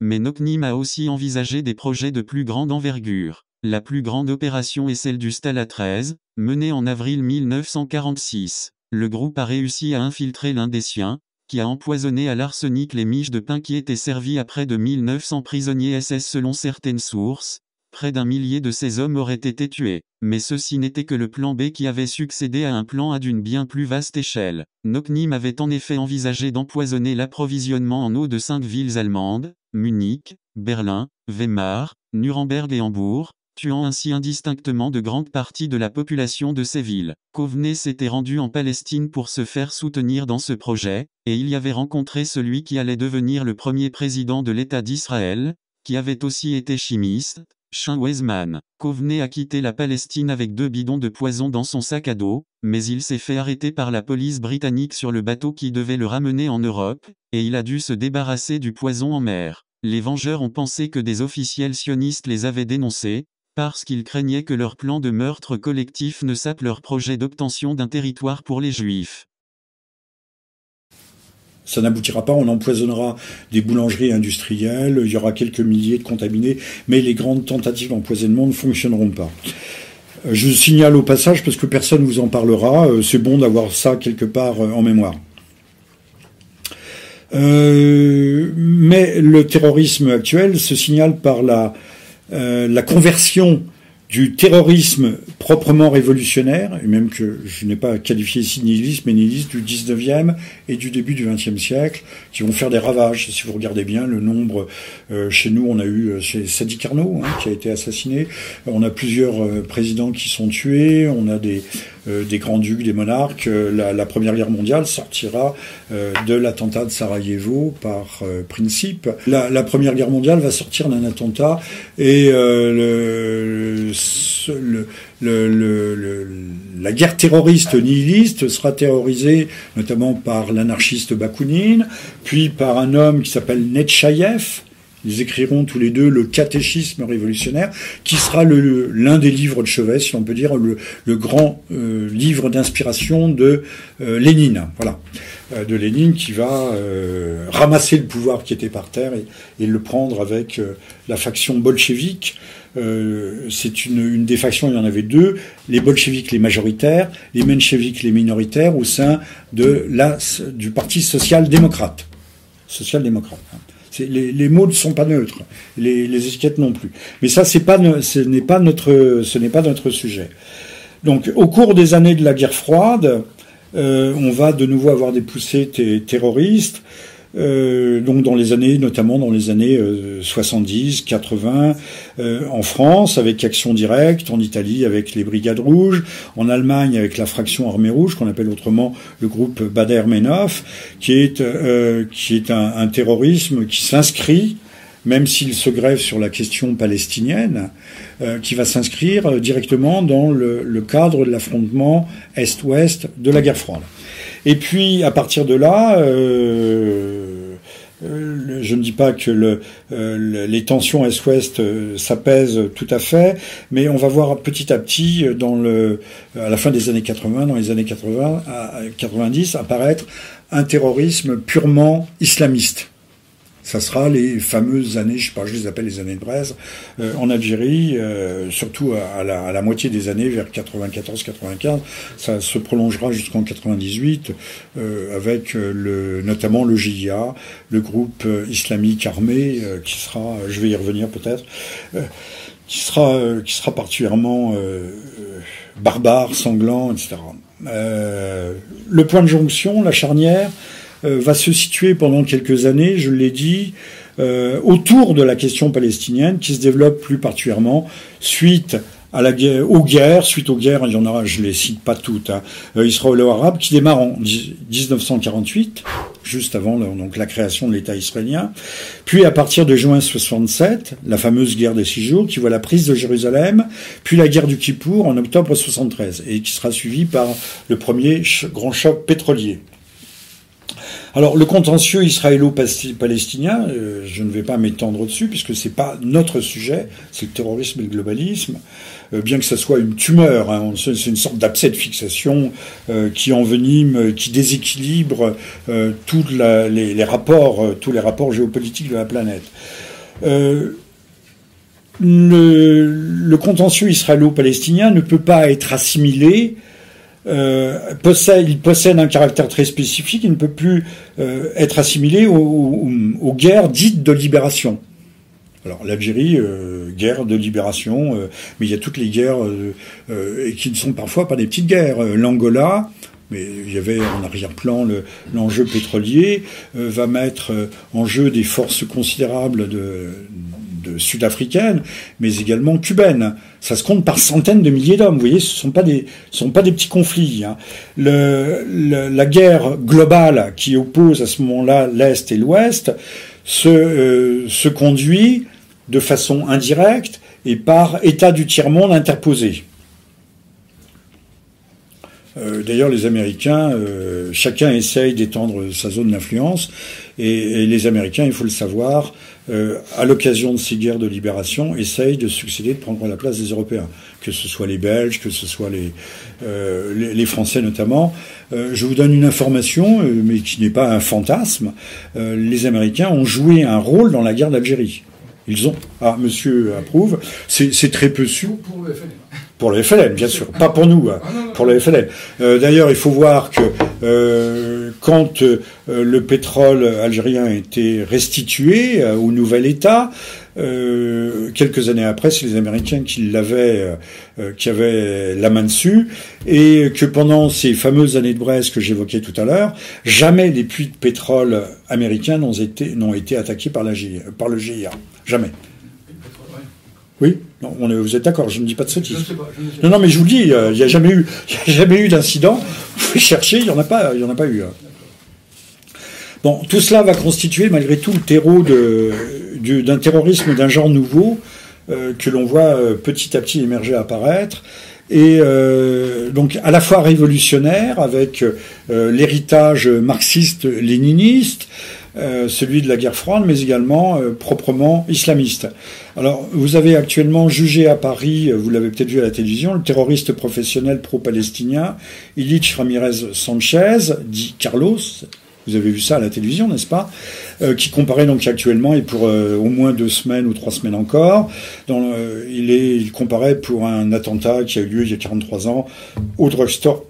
Mais Noknim a aussi envisagé des projets de plus grande envergure. La plus grande opération est celle du Stala 13, menée en avril 1946. Le groupe a réussi à infiltrer l'un des siens, qui a empoisonné à l'arsenic les miches de pain qui étaient servies à près de 1900 prisonniers SS selon certaines sources. Près d'un millier de ces hommes auraient été tués. Mais ceci n'était que le plan B qui avait succédé à un plan A d'une bien plus vaste échelle. Noknim avait en effet envisagé d'empoisonner l'approvisionnement en eau de cinq villes allemandes, Munich, Berlin, Weimar, Nuremberg et Hambourg, tuant ainsi indistinctement de grandes parties de la population de ces villes. Coveney s'était rendu en Palestine pour se faire soutenir dans ce projet, et il y avait rencontré celui qui allait devenir le premier président de l'État d'Israël, qui avait aussi été chimiste, Chin Weizmann. Coveney a quitté la Palestine avec deux bidons de poison dans son sac à dos, mais il s'est fait arrêter par la police britannique sur le bateau qui devait le ramener en Europe, et il a dû se débarrasser du poison en mer. Les Vengeurs ont pensé que des officiels sionistes les avaient dénoncés, parce qu'ils craignaient que leur plan de meurtre collectif ne sape leur projet d'obtention d'un territoire pour les Juifs. Ça n'aboutira pas, on empoisonnera des boulangeries industrielles, il y aura quelques milliers de contaminés, mais les grandes tentatives d'empoisonnement ne fonctionneront pas. Euh, je signale au passage, parce que personne ne vous en parlera, euh, c'est bon d'avoir ça quelque part euh, en mémoire. mais le terrorisme actuel se signale par la euh, la conversion du terrorisme proprement révolutionnaire, et même que je n'ai pas qualifié ici nihilisme, mais nihilisme du 19e et du début du 20e siècle, qui vont faire des ravages. Si vous regardez bien le nombre, euh, chez nous, on a eu euh, chez Sadi Carnot, hein, qui a été assassiné, on a plusieurs présidents qui sont tués, on a des, des grands-ducs, des monarques. La, la, Première Guerre mondiale sortira de l'attentat de Sarajevo par principe. La, Première Guerre mondiale va sortir d'un attentat et la guerre terroriste nihiliste sera terrorisée notamment par l'anarchiste Bakounine, puis par un homme qui s'appelle Netchayev. Ils écriront tous les deux le catéchisme révolutionnaire, qui sera l'un des livres de chevet, si on peut dire, le, grand euh, livre d'inspiration de euh, Lénine. Voilà, euh, de Lénine qui va ramasser le pouvoir qui était par terre et, le prendre avec la faction bolchevique c'est une, des factions, il y en avait deux, les bolcheviks les majoritaires, les mencheviks les minoritaires au sein du Parti social-démocrate. Social-démocrate. Hein. Les, mots ne sont pas neutres, les, les étiquettes non plus. Mais ça, c'est pas, ce n'est pas notre, ce n'est pas notre sujet. Donc, au cours des années de la guerre froide, euh, on va de nouveau avoir des poussées terroristes. Euh, donc dans les années, notamment dans les années 70, euh, 80, euh, en France avec Action Directe, en Italie avec les Brigades Rouges, en Allemagne avec la fraction Armée Rouge qu'on appelle autrement le groupe Bader-Meinhof, qui est qui est un, un terrorisme qui s'inscrit même s'il se grève sur la question palestinienne, qui va s'inscrire directement dans le, le cadre de l'affrontement Est-Ouest de la guerre froide. Et puis, à partir de là, euh, euh, je ne dis pas que le, euh, les tensions Est-Ouest s'apaisent tout à fait, mais on va voir petit à petit, dans le, à la fin des années 80, dans les années 80 à 90, apparaître un terrorisme purement islamiste ça sera les fameuses années, je sais pas, je les appelle les années de braise, euh, en Algérie, euh, surtout à la, à la, moitié des années, vers 94-95, ça se prolongera jusqu'en 98, euh, avec le, notamment le JIA, le groupe islamique armé, qui sera, je vais y revenir peut-être, qui sera, qui sera particulièrement barbare, sanglant, etc. le point de jonction, la charnière, euh, va se situer pendant quelques années, je l'ai dit, euh, autour de la question palestinienne qui se développe plus particulièrement suite aux guerres, suite aux guerres, il y en aura, je les cite pas toutes, hein, euh, israélo-arabe, qui démarre en 1948, juste avant donc, la création de l'État israélien, puis à partir de juin 67, la fameuse guerre des six jours, qui voit la prise de Jérusalem, puis la guerre du Kippour en octobre 73, et qui sera suivie par le premier grand choc pétrolier. Alors le contentieux israélo-palestinien, euh, je ne vais pas m'étendre dessus puisque c'est pas notre sujet, c'est le terrorisme et le globalisme. Euh, bien que ça soit une tumeur, hein, c'est une sorte d'abcès de fixation euh, qui envenime, qui déséquilibre tous les, rapports, tous les rapports géopolitiques de la planète. le, contentieux israélo-palestinien ne peut pas être assimilé euh, possède, il possède un caractère très spécifique, il ne peut plus euh, être assimilé aux, guerres dites de libération. Alors l'Algérie, euh, guerre de libération, mais il y a toutes les guerres qui ne sont parfois pas des petites guerres. L'Angola, mais il y avait en arrière-plan l'enjeu pétrolier, va mettre en jeu des forces considérables de, sud-africaines, mais également cubaines. Ça se compte par centaines de milliers d'hommes. Vous voyez, ce sont pas des, sont pas des petits conflits. Hein. La guerre globale qui oppose à ce moment-là l'Est et l'Ouest se, euh, se conduit de façon indirecte et par États du tiers-monde interposés. Euh, d'ailleurs, les Américains, euh, chacun essaye d'étendre sa zone d'influence, et, les Américains, il faut le savoir, euh, à l'occasion de ces guerres de libération, essayent de succéder, de prendre la place des Européens, que ce soit les Belges, que ce soit les, les, Français notamment. je vous donne une information, mais qui n'est pas un fantasme. les Américains ont joué un rôle dans la guerre d'Algérie. Ils ont. Ah, monsieur approuve. C'est très peu sûr. Pour le FLN. Pour le FLN, bien sûr. Pas pour nous, hein. ah, pour le FLN. Euh, d'ailleurs, il faut voir que euh, quand euh, le pétrole algérien a été restitué au nouvel État, quelques années après, c'est les Américains qui l'avaient, qui avaient la main dessus, et que pendant ces fameuses années de Brest que j'évoquais tout à l'heure, jamais les puits de pétrole américains n'ont été, n'ont été attaqués par, la par le GIA. Jamais. Oui? Non, on est, Vous êtes d'accord Je ne dis pas de sottises. Non, non, mais je vous le dis, euh, il n'y a jamais eu, (laughs) jamais eu d'incident. Vous pouvez chercher, il n'y en a pas, il y en a pas eu. Hein. Bon, tout cela va constituer malgré tout le terreau d'un terrorisme d'un genre nouveau euh, que l'on voit euh, petit à petit émerger apparaître et donc à la fois révolutionnaire avec l'héritage marxiste-léniniste, euh, celui de la guerre froide, mais également euh, proprement islamiste. Alors, vous avez actuellement jugé à Paris, euh, vous l'avez peut-être vu à la télévision, le terroriste professionnel pro-palestinien Illich Ramirez Sanchez, dit Carlos, vous avez vu ça à la télévision, n'est-ce pas Qui comparaît donc actuellement et pour au moins deux semaines ou trois semaines encore. Il, est, comparait pour un attentat qui a eu lieu il y a 43 ans au drugstore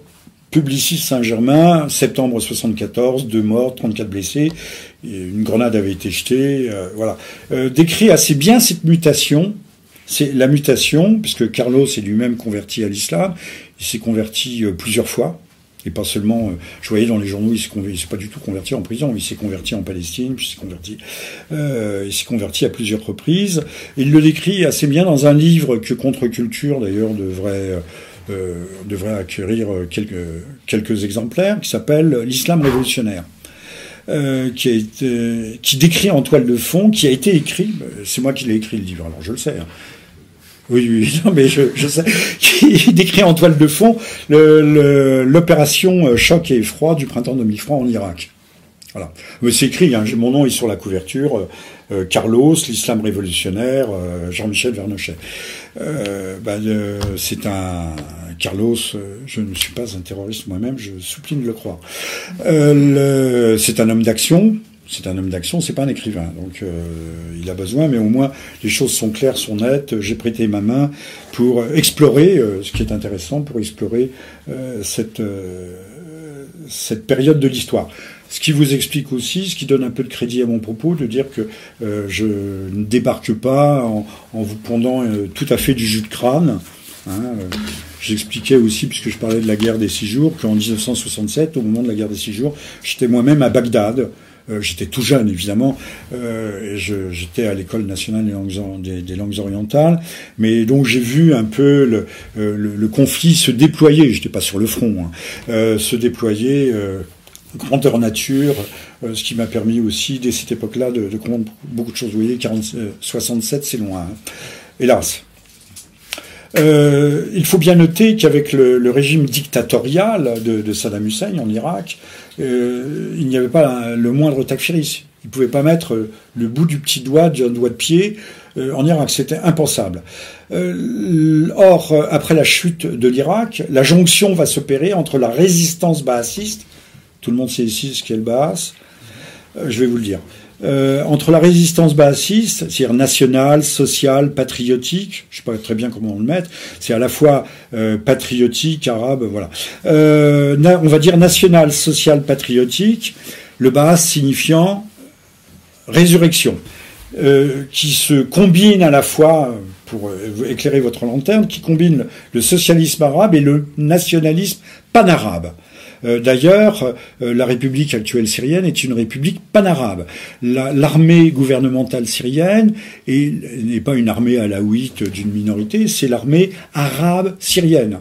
Publicis Saint-Germain, septembre 74, deux morts, 34 blessés, une grenade avait été jetée, euh, voilà. Euh, décrit assez bien cette mutation, c'est la mutation, puisque Carlos est lui-même converti à l'islam, il s'est converti euh, plusieurs fois, et pas seulement, je voyais dans les journaux, il ne s'est pas du tout converti en prison, il s'est converti en Palestine, puis il s'est converti, à plusieurs reprises. Il le décrit assez bien dans un livre que Contre-Culture, d'ailleurs, devrait euh, devrait acquérir euh, quelques, exemplaires, qui s'appelle L'islam révolutionnaire. Euh, qui, a qui décrit en toile de fond, qui a été écrit, c'est moi qui l'ai écrit le livre, alors je le sais. Hein. Oui, oui, (laughs) non, mais je, je, sais, (laughs) qui décrit en toile de fond l'opération choc et effroi du printemps 2003 en Irak. Voilà. C'est écrit, hein, mon nom est sur la couverture, Carlos, l'islam révolutionnaire, Jean-Michel Vernochet. Bah, c'est un, Carlos, euh, je ne suis pas un terroriste moi-même, je supplie de le croire. Euh, c'est un homme d'action, c'est un homme d'action, c'est pas un écrivain. Donc euh, il a besoin, mais au moins les choses sont claires, sont nettes. J'ai prêté ma main pour explorer, ce qui est intéressant, pour explorer cette cette période de l'histoire. Ce qui vous explique aussi, ce qui donne un peu de crédit à mon propos, de dire que je ne débarque pas en, vous pondant tout à fait du jus de crâne. Hein, J'expliquais aussi, puisque je parlais de la guerre des six jours, qu'en 1967, au moment de la guerre des six jours, j'étais moi-même à Bagdad. Euh, j'étais tout jeune, évidemment. Euh, j'étais à l'école nationale des langues, des, langues, orientales. Mais donc j'ai vu un peu le, euh, le, conflit se déployer. J'étais pas sur le front. Hein, se déployer grandeur nature, ce qui m'a permis aussi, dès cette époque-là, de, comprendre beaucoup de choses. Vous voyez, 40, 67, c'est loin. Hein. Hélas. Euh, il faut bien noter qu'avec le, régime dictatorial de, Saddam Hussein en Irak, euh, il n'y avait pas le moindre takfiris. Il ne pouvait pas mettre le bout du petit doigt d'un doigt de pied euh, en Irak. C'était impensable. or, après la chute de l'Irak, la jonction va s'opérer entre la résistance baasiste, tout le monde sait ici ce qu'est le Baas, je vais vous le dire, euh, entre la résistance bassiste, c'est-à-dire nationale, sociale, patriotique, je sais pas très bien comment on le met, c'est à la fois euh, patriotique, arabe, voilà. Euh, on va dire nationale, sociale, patriotique, le Baas signifiant résurrection, qui se combine à la fois, pour éclairer votre lanterne, qui combine le socialisme arabe et le nationalisme panarabe. Euh, d'ailleurs, euh, la République actuelle syrienne est une république panarabe. L'armée gouvernementale syrienne n'est pas une armée alaouite d'une minorité, c'est l'armée arabe syrienne.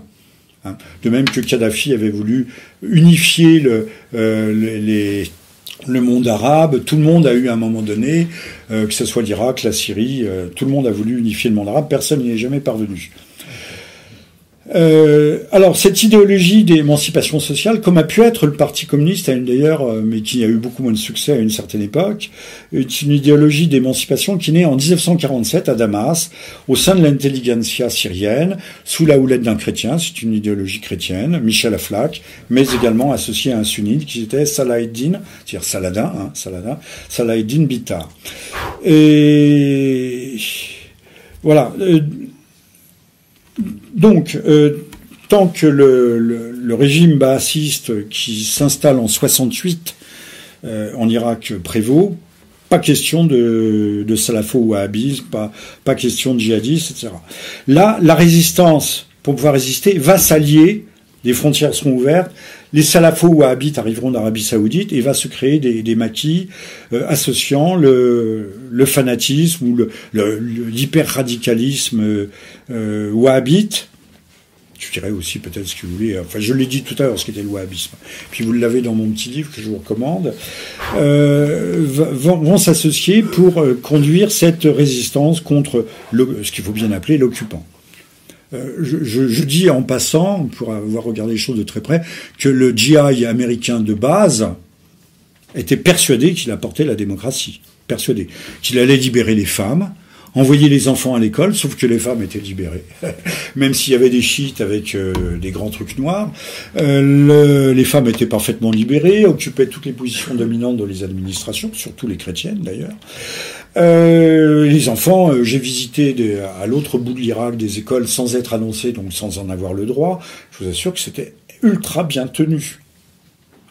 Hein. De même que Kadhafi avait voulu unifier le, euh, le monde arabe, tout le monde a eu à un moment donné, que ce soit l'Irak, la Syrie, tout le monde a voulu unifier le monde arabe, personne n'y est jamais parvenu. Euh, alors cette idéologie d'émancipation sociale, comme a pu être le Parti communiste d'ailleurs, euh, mais qui a eu beaucoup moins de succès à une certaine époque, est une idéologie d'émancipation qui naît en 1947 à Damas, au sein de l'intelligentsia syrienne, sous la houlette d'un chrétien, c'est une idéologie chrétienne, Michel Aflaq, mais également associé à un sunnite qui était Salaheddin, c'est-à-dire Saladin, hein, Saladin, Salaheddin Bitar. Et voilà. Donc, euh, tant que le, régime baassiste qui s'installe en 68 euh, en Irak prévaut, pas question de, de ou wahhabisme, pas, pas question de djihadistes, etc. Là, la résistance, pour pouvoir résister, va s'allier, les frontières seront ouvertes, les salafos wahhabites arriveront d'Arabie saoudite et va se créer des, maquis euh, associant le, fanatisme ou l'hyper-radicalisme euh, wahhabite. Je dirais aussi peut-être ce que vous voulez, enfin je l'ai dit tout à l'heure ce qu'était le wahhabisme, puis vous l'avez dans mon petit livre que je vous recommande, euh, vont, s'associer pour euh, conduire cette résistance contre ce qu'il faut bien appeler l'occupant. Euh, je, dis en passant, pour avoir regardé les choses de très près, que le GI américain de base était persuadé qu'il apportait la démocratie, persuadé qu'il allait libérer les femmes, envoyer les enfants à l'école, sauf que les femmes étaient libérées. (laughs) Même s'il y avait des chiites avec euh, des grands trucs noirs, euh, les femmes étaient parfaitement libérées, occupaient toutes les positions dominantes dans les administrations, surtout les chrétiennes d'ailleurs. Euh, les enfants, j'ai visité à l'autre bout de l'Irak des écoles sans être annoncé, donc sans en avoir le droit. Je vous assure que c'était ultra bien tenu.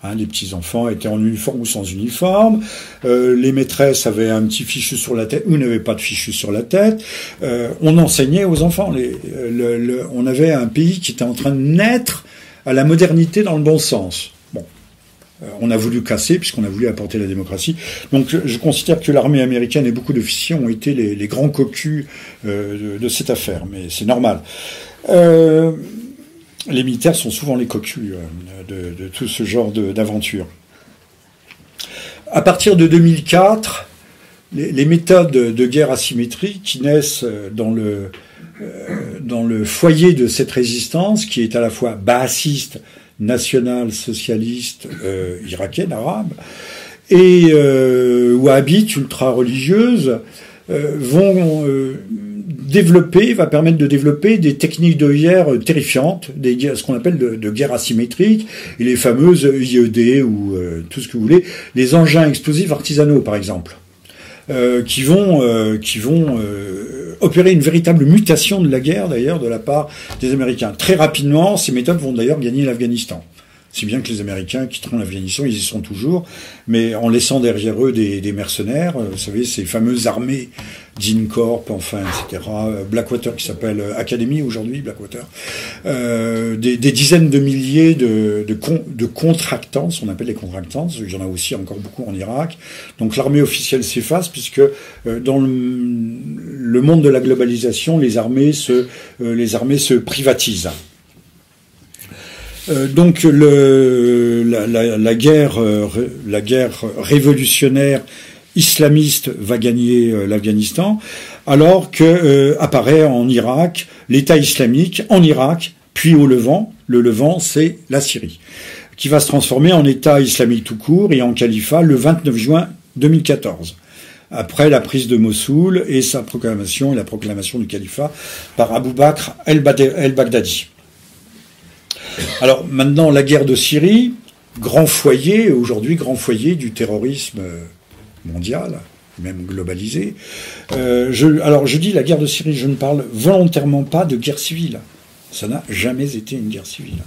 Hein, les petits-enfants étaient en uniforme ou sans uniforme. Euh, les maîtresses avaient un petit fichu sur la tête ou n'avaient pas de fichu sur la tête. Euh, on enseignait aux enfants. Euh, on avait un pays qui était en train de naître à la modernité dans le bon sens. Bon, on a voulu casser puisqu'on a voulu apporter la démocratie. Donc je, considère que l'armée américaine et beaucoup d'officiers ont été les, grands cocus de, de, cette affaire, mais c'est normal les militaires sont souvent les cocus euh, de, tout ce genre d'aventure. À partir de 2004, les, méthodes de guerre asymétrique qui naissent euh, dans le, euh, dans le foyer de cette résistance, qui est à la fois bassiste, nationale, socialiste, irakienne, arabe, et wahhabite, ultra-religieuse, vont développer, va permettre de développer des techniques de guerre terrifiantes, des ce qu'on appelle de, guerre asymétrique, et les fameuses IED ou euh, tout ce que vous voulez, les engins explosifs artisanaux par exemple, euh, qui vont, euh, qui vont opérer une véritable mutation de la guerre d'ailleurs de la part des Américains. Très rapidement, ces méthodes vont d'ailleurs gagner l'Afghanistan. Si bien que les Américains quitteront l'Afghanistan, ils y sont toujours, mais en laissant derrière eux des, mercenaires, vous savez, ces fameuses armées Corp, enfin, etc. Blackwater qui s'appelle Academy aujourd'hui, Blackwater. Euh, des, dizaines de milliers de, de, contractants, on appelle les contractants, il y en a aussi encore beaucoup en Irak. Donc l'armée officielle s'efface puisque euh, dans le, monde de la globalisation, euh, les armées se privatisent. Donc le, la, guerre, la guerre révolutionnaire islamiste va gagner l'Afghanistan, alors que apparaît en Irak l'État islamique en Irak, puis au Levant. Le Levant, c'est la Syrie, qui va se transformer en État islamique tout court et en califat le 29 juin 2014 après la prise de Mossoul et sa proclamation et la proclamation du califat par Abu Bakr el-Baghdadi. Alors maintenant, la guerre de Syrie, grand foyer, aujourd'hui grand foyer du terrorisme mondial, même globalisé. Euh, alors je dis la guerre de Syrie, je ne parle volontairement pas de guerre civile. Ça n'a jamais été une guerre civile.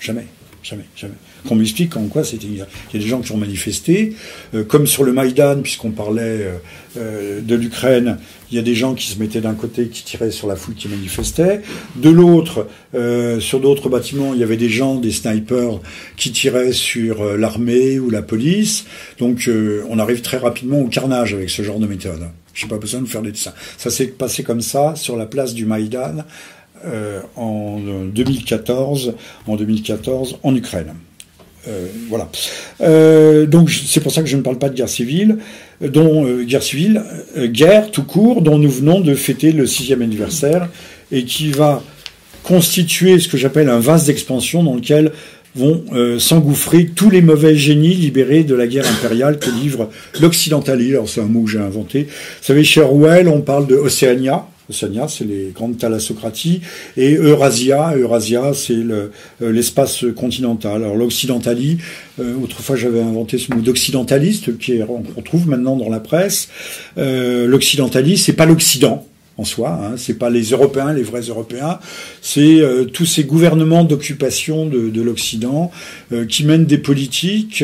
Jamais, jamais, jamais qu'on m'explique en quoi c'était. Il y a des gens qui ont manifesté, euh, comme sur le Maïdan, puisqu'on parlait euh, euh, de l'Ukraine, il y a des gens qui se mettaient d'un côté, qui tiraient sur la foule qui manifestait. De l'autre, sur d'autres bâtiments, il y avait des gens, des snipers, qui tiraient sur l'armée ou la police. Donc on arrive très rapidement au carnage avec ce genre de méthode. Je n'ai pas besoin de faire des dessins. Ça s'est passé comme ça sur la place du Maïdan en 2014, en 2014 en Ukraine. Euh, voilà. Euh, donc c'est pour ça que je ne parle pas de guerre civile, euh, guerre civile, guerre tout court, dont nous venons de fêter le sixième anniversaire et qui va constituer ce que j'appelle un vase d'expansion dans lequel vont s'engouffrer tous les mauvais génies libérés de la guerre impériale que livre l'occidentalisme. Alors c'est un mot que j'ai inventé. Vous savez, chez Orwell, on parle de Océania. Océania, c'est les grandes thalassocraties, et Eurasia, Eurasia, c'est euh, l'espace continental. Alors l'occidentalie, euh, autrefois j'avais inventé ce mot d'occidentaliste, qui on trouve maintenant dans la presse. Euh, l'occidentalie, c'est pas l'Occident en soi, hein, c'est pas les Européens, les vrais Européens, c'est euh, tous ces gouvernements d'occupation de, de l'Occident qui mènent des politiques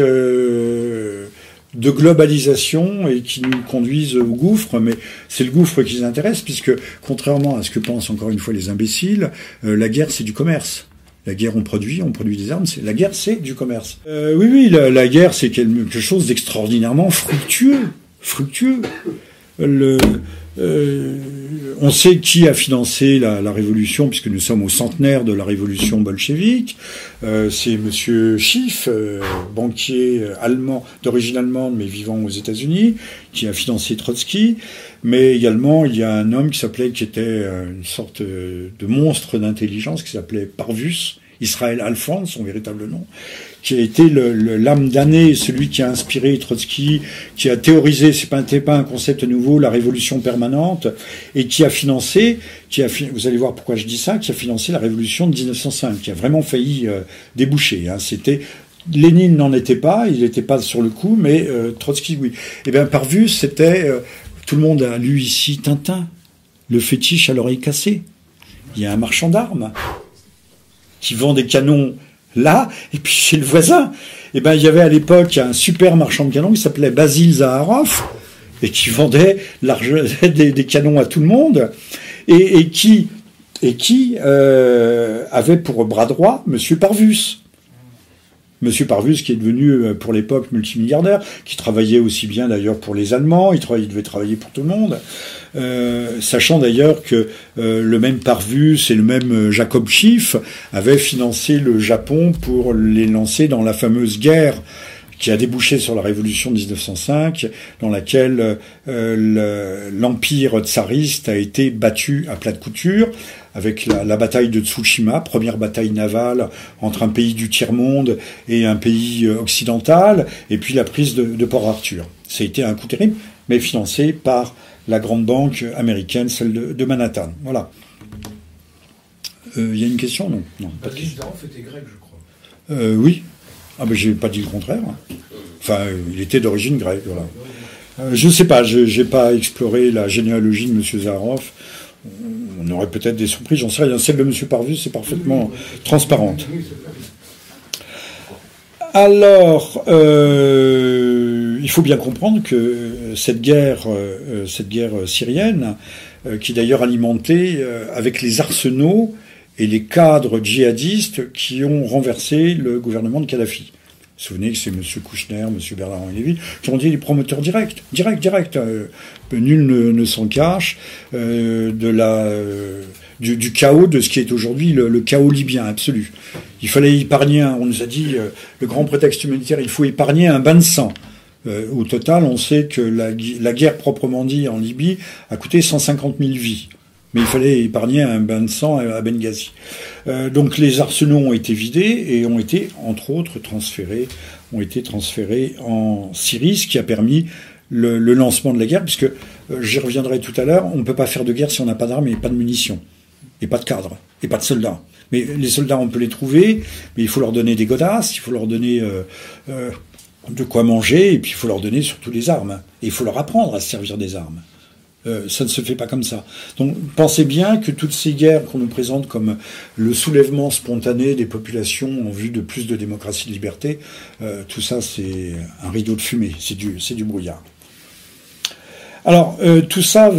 de globalisation et qui nous conduisent au gouffre, mais c'est le gouffre qui les intéresse, puisque contrairement à ce que pensent encore une fois les imbéciles, euh, la guerre c'est du commerce. La guerre, on produit, on produit des armes. La guerre, c'est du commerce. Euh, oui, oui, la, guerre, c'est quelque chose d'extraordinairement fructueux, fructueux. Le, euh, on sait qui a financé la, révolution, puisque nous sommes au centenaire de la révolution bolchevique. Euh, c'est Monsieur Schiff, euh, banquier allemand d'origine allemande mais vivant aux États-Unis, qui a financé Trotsky. Mais également, il y a un homme qui s'appelait, qui était une sorte de monstre d'intelligence, qui s'appelait Parvus, Israël Alphonse, son véritable nom, qui a été l'âme d'année, celui qui a inspiré Trotsky, qui a théorisé, c'est pas, pas un concept nouveau, la révolution permanente, et qui a financé, qui a, vous allez voir pourquoi je dis ça, qui a financé la révolution de 1905, qui a vraiment failli euh, déboucher. Hein. C'était Lénine n'en était pas, il n'était pas sur le coup, mais euh, Trotsky, oui. Et eh bien, par vue, c'était, euh, tout le monde a lu ici Tintin, le fétiche à l'oreille cassée. Il y a un marchand d'armes qui vend des canons là, et puis chez le voisin, eh ben, il y avait à l'époque un super marchand de canons qui s'appelait Basil Zaharov, et qui vendait (laughs) des, canons à tout le monde, et, qui, et qui euh, avait pour bras droit Monsieur Parvus. Monsieur Parvus, qui est devenu euh, pour l'époque multimilliardaire, qui travaillait aussi bien d'ailleurs pour les Allemands, il, devait travailler pour tout le monde. Euh, sachant d'ailleurs que euh, le même Parvus et le même Jacob Schiff avaient financé le Japon pour les lancer dans la fameuse guerre qui a débouché sur la révolution de 1905, dans laquelle l'empire tsariste a été battu à plat de couture, avec la, bataille de Tsushima, première bataille navale entre un pays du tiers-monde et un pays occidental, et puis la prise de, de Port Arthur. Ça a été un coup terrible, mais financé par la grande banque américaine, celle de, Manhattan. Voilà. Il euh, y a une question? Non, non pas de question. était grec, je crois. Euh, oui. Ah ben j'ai pas dit le contraire. Enfin, il était d'origine grecque, voilà. Euh, je ne sais pas, je n'ai pas exploré la généalogie de M. Zaharoff. On aurait peut-être des surprises, j'en sais rien. Celle de M. Parvus, c'est parfaitement transparente. Alors, il faut bien comprendre que cette guerre, euh, cette guerre syrienne, euh, qui d'ailleurs alimentée euh, avec les arsenaux et les cadres djihadistes qui ont renversé le gouvernement de Kadhafi. Souvenez que c'est M. Kouchner, M. Bernard-Henri Lévy, qui ont dit les promoteurs directs, direct, direct. nul ne, s'en cache de la, du, chaos de ce qui est aujourd'hui le, chaos libyen absolu. Il fallait épargner, on nous a dit, le grand prétexte humanitaire, il faut épargner un bain de sang. au total, on sait que la, la, guerre proprement dit en Libye a coûté 150 000 vies. Mais il fallait épargner un bain de sang à Benghazi. donc les arsenaux ont été vidés et ont été, entre autres, transférés, ont été transférés en Syrie, ce qui a permis le, lancement de la guerre, puisque j'y reviendrai tout à l'heure, on ne peut pas faire de guerre si on n'a pas d'armes et pas de munitions, et pas de cadres, et pas de soldats. Mais les soldats, on peut les trouver, mais il faut leur donner des godasses, il faut leur donner euh, euh, de quoi manger, et puis il faut leur donner surtout des armes. Et il faut leur apprendre à se servir des armes. Euh, ça ne se fait pas comme ça. Donc pensez bien que toutes ces guerres qu'on nous présente comme le soulèvement spontané des populations en vue de plus de démocratie et de liberté, tout ça c'est un rideau de fumée, c'est du, brouillard. Alors tout ça,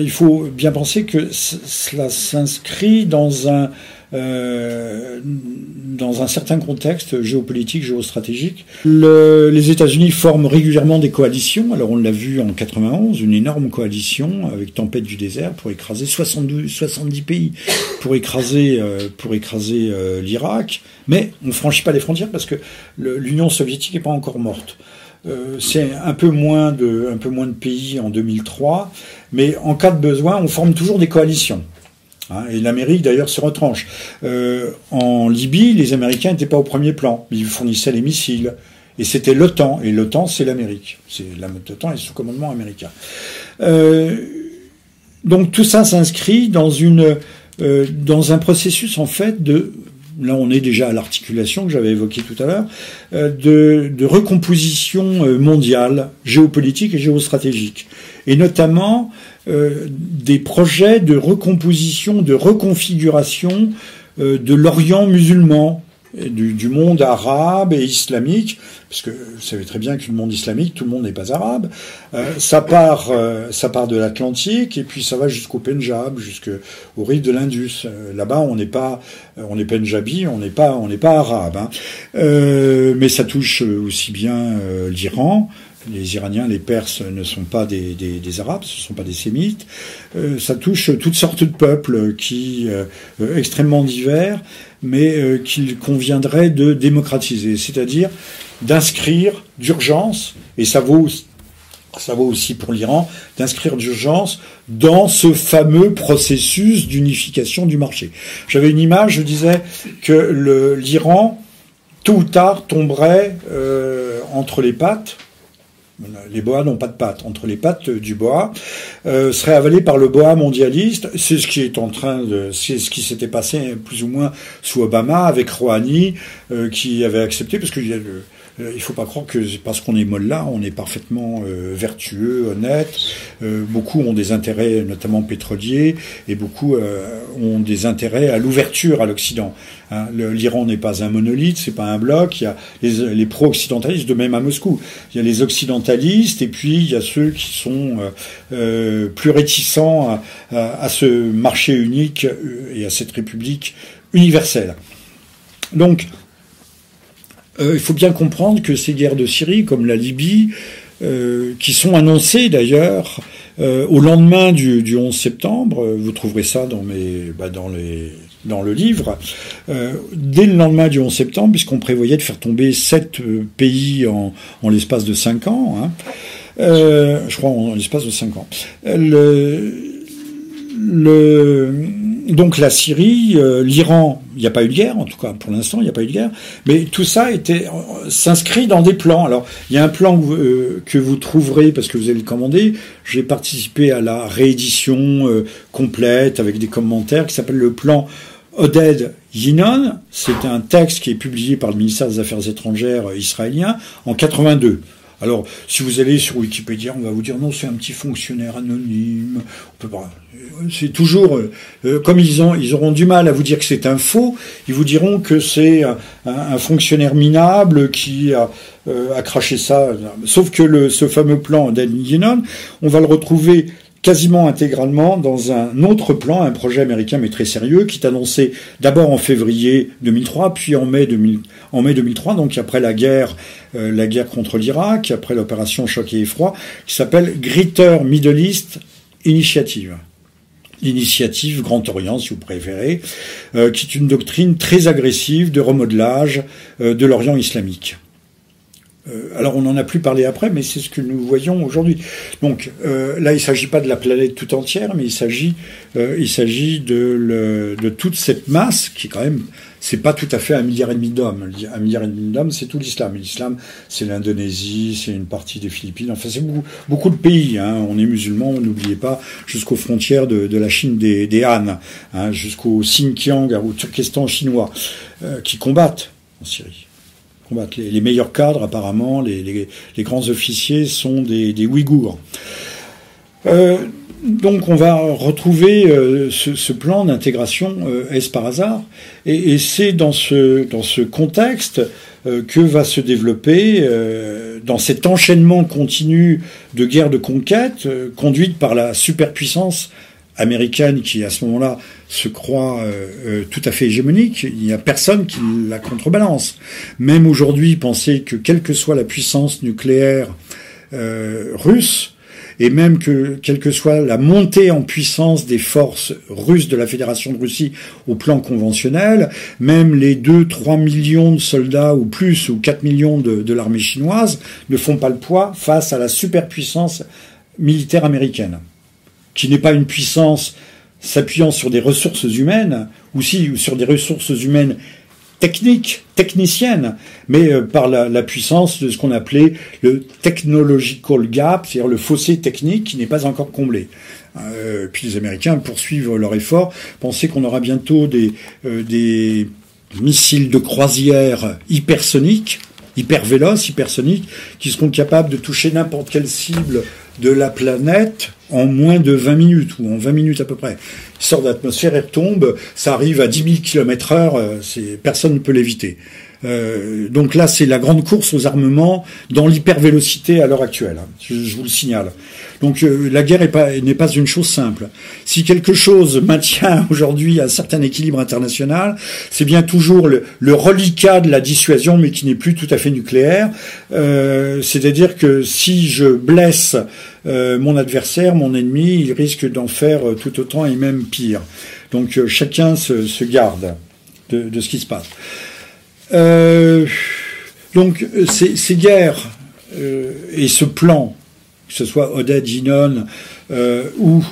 il faut bien penser que cela s'inscrit dans un euh, dans un certain contexte géopolitique, géostratégique. Le, les États-Unis forment régulièrement des coalitions. Alors on l'a vu en 91, une énorme coalition avec Tempête du désert pour écraser 72, 70 pays, pour écraser, euh, pour écraser euh, l'Irak. Mais on franchit pas les frontières parce que l'Union soviétique n'est pas encore morte. Euh, c'est un peu moins de un peu moins de pays en 2003, mais en cas de besoin, on forme toujours des coalitions. Hein, et l'Amérique d'ailleurs se retranche. Euh, en Libye, les Américains n'étaient pas au premier plan, ils fournissaient les missiles. Et c'était l'OTAN, et l'OTAN c'est l'Amérique. C'est l'OTAN est sous commandement américain. Euh, donc tout ça s'inscrit dans euh, dans un processus en fait de là on est déjà à l'articulation que j'avais évoqué tout à l'heure, de, recomposition mondiale, géopolitique et géostratégique. Et notamment des projets de recomposition, de reconfiguration euh, de l'Orient musulman, du, monde arabe et islamique, parce que vous savez très bien que le monde islamique, tout le monde n'est pas arabe. Euh, ça part, ça part de l'Atlantique et puis ça va jusqu'au Pendjab, jusqu'au rive de l'Indus. Là-bas, on n'est pas, on est Pendjabi, on n'est pas, on n'est pas arabe. Hein. mais ça touche aussi bien l'Iran, les Iraniens, les Perses ne sont pas des, Arabes, ce ne sont pas des Sémites. Euh, ça touche toutes sortes de peuples qui euh, extrêmement divers, mais euh, qu'il conviendrait de démocratiser, c'est-à-dire d'inscrire d'urgence, et ça vaut ça vaut aussi pour l'Iran, d'inscrire d'urgence dans ce fameux processus d'unification du marché. J'avais une image, je disais que l'Iran, tôt ou tard, tomberait entre les pattes les boas n'ont pas de pattes. Entre les pattes du boa euh, serait avalé par le boa mondialiste. C'est ce qui est en train de, c'est ce qui s'était passé plus ou moins sous Obama avec Rouhani euh, qui avait accepté parce qu'il y a le, euh, il faut pas croire que parce qu'on est là, on est parfaitement euh, vertueux, honnête. Euh, beaucoup ont des intérêts, notamment pétroliers, et beaucoup ont des intérêts à l'ouverture à l'Occident. Hein. L'Iran n'est pas un monolithe, c'est pas un bloc. Il y a les, les pro-occidentalistes, de même à Moscou. Il y a les occidentalistes, et puis il y a ceux qui sont plus réticents à, à, ce marché unique et à cette république universelle. Donc, euh, il faut bien comprendre que ces guerres de Syrie, comme la Libye, euh, qui sont annoncées d'ailleurs euh, au lendemain du, du, 11 septembre, vous trouverez ça dans, mes, bah dans, les, dans le livre, dès le lendemain du 11 septembre, puisqu'on prévoyait de faire tomber sept pays en, l'espace de cinq ans, hein, je crois en l'espace de cinq ans. Donc la Syrie, l'Iran, n'y a pas eu de guerre, en tout cas pour l'instant, il n'y a pas eu de guerre, mais tout ça était euh, s'inscrit dans des plans. Alors il y a un plan que vous, euh, trouverez parce que vous allez le commander. J'ai participé à la réédition complète avec des commentaires qui s'appelle le plan Oded Yinon. C'est un texte qui est publié par le ministère des Affaires étrangères israélien en 82. Alors, si vous allez sur Wikipédia, on va vous dire non, c'est un petit fonctionnaire anonyme. C'est toujours euh, euh, comme ils ont, ils auront du mal à vous dire que c'est un faux. Ils vous diront que c'est un, fonctionnaire minable qui a, euh, a, craché ça. Sauf que le, ce fameux plan d'El on va le retrouver quasiment intégralement dans un autre plan, un projet américain mais très sérieux, qui est annoncé d'abord en février 2003, puis en mai, 2000, en mai 2003, donc après la guerre, euh, la guerre contre l'Irak, après l'opération Choc et Effroi, qui s'appelle Greater Middle East Initiative. L'initiative Grand Orient, si vous préférez, euh, qui est une doctrine très agressive de remodelage euh, de l'Orient islamique. Euh, alors on n'en a plus parlé après, mais c'est ce que nous voyons aujourd'hui. Donc euh, là, il ne s'agit pas de la planète tout entière, mais il s'agit, euh, de, toute cette masse qui quand même, c'est pas tout à fait un milliard et demi d'hommes. Un milliard et demi d'hommes, c'est tout l'islam. L'islam, c'est l'Indonésie, c'est une partie des Philippines. Enfin, c'est beaucoup, de pays. Hein. On est musulmans, n'oubliez pas, jusqu'aux frontières de, de, la Chine des, des Han, hein, jusqu'au Xinjiang, au Turkestan chinois, qui combattent en Syrie. Les, meilleurs cadres, apparemment, les, grands officiers sont des, Ouïghours. Euh, donc on va retrouver euh, ce, plan d'intégration, euh, est-ce par hasard? Et, c'est dans ce, contexte que va se développer, dans cet enchaînement continu de guerres de conquête, conduite par la superpuissance américaine qui à ce moment-là se croit euh, euh, tout à fait hégémonique, il n'y a personne qui la contrebalance. Même aujourd'hui, penser que quelle que soit la puissance nucléaire euh, russe, et même que quelle que soit la montée en puissance des forces russes de la Fédération de Russie au plan conventionnel, même les 2-3 millions de soldats ou plus, ou 4 millions de, de l'armée chinoise, ne font pas le poids face à la superpuissance militaire américaine qui n'est pas une puissance s'appuyant sur des ressources humaines, ou si sur des ressources humaines techniques, techniciennes, mais euh, par la, puissance de ce qu'on appelait le technological gap, c'est-à-dire le fossé technique qui n'est pas encore comblé. Euh, puis les Américains poursuivent leur effort. Pensez qu'on aura bientôt des, euh, des missiles de croisière hypersoniques, hyper véloces, hypersoniques, qui seront capables de toucher n'importe quelle cible de la planète en moins de 20 minutes, ou en 20 minutes à peu près. Il sort d'atmosphère et retombe, ça arrive à 10 000 km heure, euh, personne ne peut l'éviter. Euh, donc là, c'est la grande course aux armements dans l'hypervélocité à l'heure actuelle. Hein. Je, vous le signale. Donc euh, la guerre n'est pas, une chose simple. Si quelque chose (laughs) maintient aujourd'hui un certain équilibre international, c'est bien toujours le, le, reliquat de la dissuasion, mais qui n'est plus tout à fait nucléaire. Euh, C'est-à-dire que si je blesse euh, mon adversaire, mon ennemi, il risque d'en faire tout autant et même pire. Donc chacun se, se garde de, de ce qui se passe. Euh, donc ces, ces guerres euh, et ce plan, que ce soit Odette Ginon euh, ou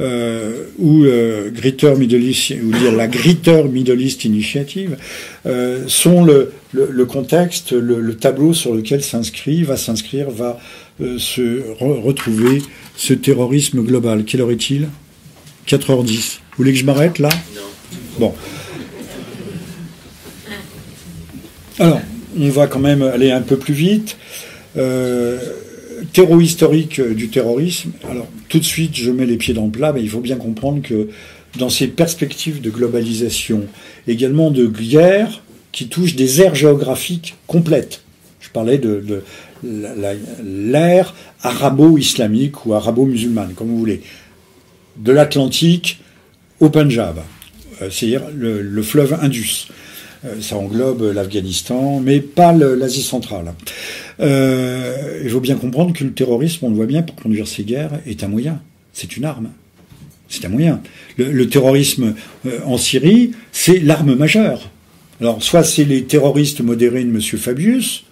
euh, ou euh, Greater Middle East, ou dire la Greater Middle East Initiative, euh, sont le, le, le contexte, le, le, tableau sur lequel s'inscrit, va s'inscrire, va euh, se retrouver ce terrorisme global. Quelle heure est-il? 4h10. Vous voulez que je m'arrête là? Non. Bon. Alors, on va quand même aller un peu plus vite. Euh, terreau historique du terrorisme. Alors, tout de suite, je mets les pieds dans le plat, mais il faut bien comprendre que dans ces perspectives de globalisation, également de guerre qui touchent des aires géographiques complètes. Je parlais de, l'ère arabo-islamique ou arabo-musulmane, comme vous voulez, de l'Atlantique au Punjab, euh, c'est-à-dire le fleuve Indus. Euh, ça englobe l'Afghanistan, mais pas l'Asie centrale. Euh, il faut bien comprendre que le terrorisme, on le voit bien, pour conduire ces guerres, est un moyen. C'est une arme. C'est un moyen. Le, terrorisme euh, en Syrie, c'est l'arme majeure. Alors, soit c'est les terroristes modérés de M. Fabius,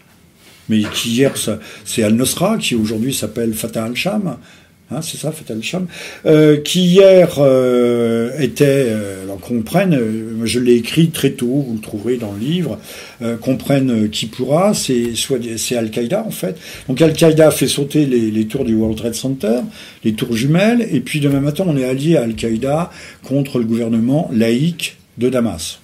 mais qui hier, c'est Al-Nosra, qui aujourd'hui s'appelle Fatah al-Sham, Hein, c'est ça, Fatal Sham, euh, qui hier euh, était, euh, alors qu'on prenne, je l'ai écrit très tôt, vous le trouverez dans le livre, qu'on prenne qui pourra, c'est Al-Qaïda en fait. Donc Al-Qaïda fait sauter les, les, tours du World Trade Center, les tours jumelles, et puis demain matin on est allié à Al-Qaïda contre le gouvernement laïque de Damas.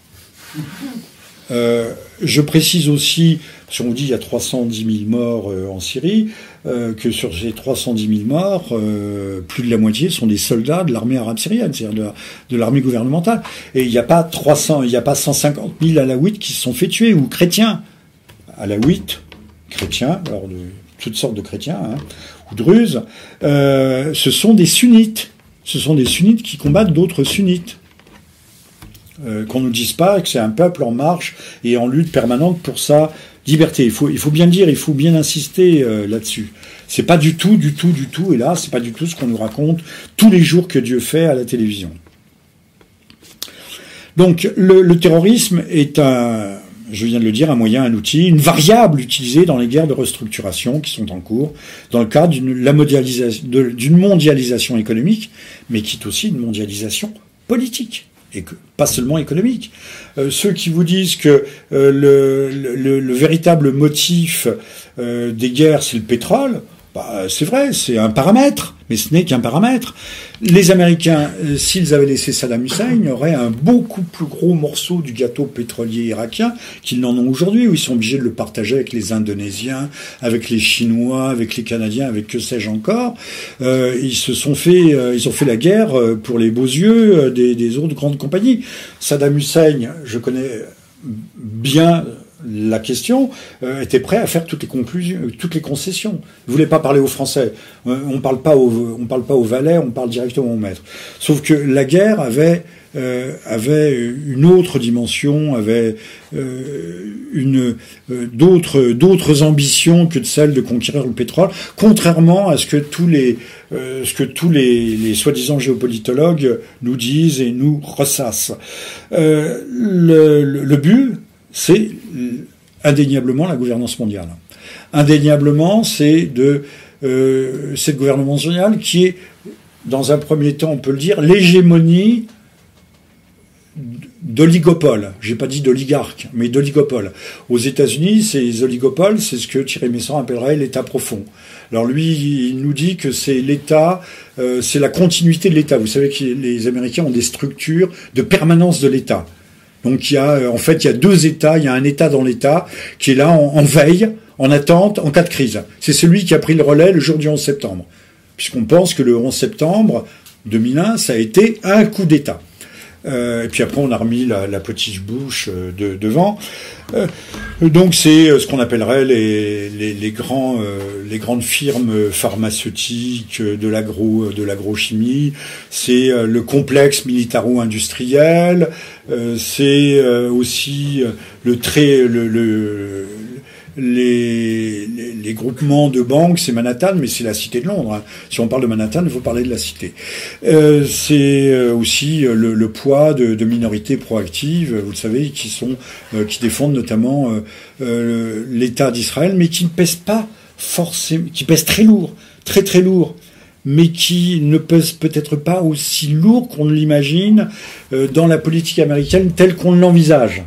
je précise aussi, si on dit il y a 310 000 morts en Syrie, euh, que sur ces 310 000 morts, euh, plus de la moitié sont des soldats de l'armée arabe syrienne, c'est-à-dire de, l'armée gouvernementale. Et il n'y a pas 300, il n'y a pas 150 000 alaouites qui se sont fait tuer, ou chrétiens. Alaouites, chrétiens, alors de toutes sortes de chrétiens, hein, ou druzes, euh, ce sont des sunnites. Ce sont des sunnites qui combattent d'autres sunnites. Euh, qu'on ne nous dise pas que c'est un peuple en marche et en lutte permanente pour ça liberté. Il faut, il faut bien dire, il faut bien insister euh, là-dessus. C'est pas du tout, du tout, du tout, et là, c'est pas du tout ce qu'on nous raconte tous les jours que Dieu fait à la télévision. Donc, le, terrorisme est un, je viens de le dire, un moyen, un outil, une variable utilisée dans les guerres de restructuration qui sont en cours, dans le cadre d'une mondialisation économique, mais qui est aussi une mondialisation politique et pas seulement économique. Euh, ceux qui vous disent que euh, le, le, véritable motif euh, des guerres, c'est le pétrole, bah, c'est vrai, c'est un paramètre, mais ce n'est qu'un paramètre. Les Américains, euh, s'ils avaient laissé Saddam Hussein, auraient un beaucoup plus gros morceau du gâteau pétrolier irakien qu'ils n'en ont aujourd'hui, où ils sont obligés de le partager avec les Indonésiens, avec les Chinois, avec les Canadiens, avec que sais-je encore. Euh, ils se sont fait, euh, ils ont fait la guerre pour les beaux yeux des, des autres grandes compagnies. Saddam Hussein, je connais bien la question, euh, était prêt à faire toutes les conclusions, euh, toutes les concessions. Il voulait pas parler aux Français. Euh, on parle pas au, on parle pas aux valets, on parle directement aux maîtres. Sauf que la guerre avait avait une autre dimension, avait une d'autres d'autres ambitions que de de conquérir le pétrole, contrairement à ce que tous les ce que tous les, les soi-disant géopolitologues nous disent et nous ressassent. le, le but c'est indéniablement la gouvernance mondiale. Indéniablement, c'est de euh, cette gouvernance mondiale qui est, dans un premier temps, on peut le dire, l'hégémonie d'oligopole. J'ai pas dit d'oligarque, mais d'oligopole. Aux États-Unis, ces oligopoles, c'est ce que Thierry Messon appellerait l'État profond. Alors lui, il nous dit que c'est l'État, euh, c'est la continuité de l'État. Vous savez que les Américains ont des structures de permanence de l'État. Donc il y a, en fait, il y a deux États. Il y a un État dans l'État qui est là en, veille, en attente, en cas de crise. C'est celui qui a pris le relais le jour du 11 septembre, puisqu'on pense que le 11 septembre 2001, ça a été un coup d'État. Euh, et puis après, on a remis la, petite bouche euh, de, devant. Euh, donc, c'est ce qu'on appellerait les, les, les grands, les grandes firmes pharmaceutiques de l'agro, de l'agrochimie. C'est le complexe militaro-industriel. c'est aussi le très, le, le les, groupements de banques, c'est Manhattan, mais c'est la cité de Londres. Hein. Si on parle de Manhattan, il faut parler de la cité. Euh, c'est euh, aussi euh, le, poids de, minorités proactives, vous le savez, qui défendent notamment l'État d'Israël, mais qui ne pèsent pas forcément, qui pèsent très lourd, très très lourd mais qui ne pèsent peut-être pas aussi lourd qu'on l'imagine dans la politique américaine telle qu'on l'envisage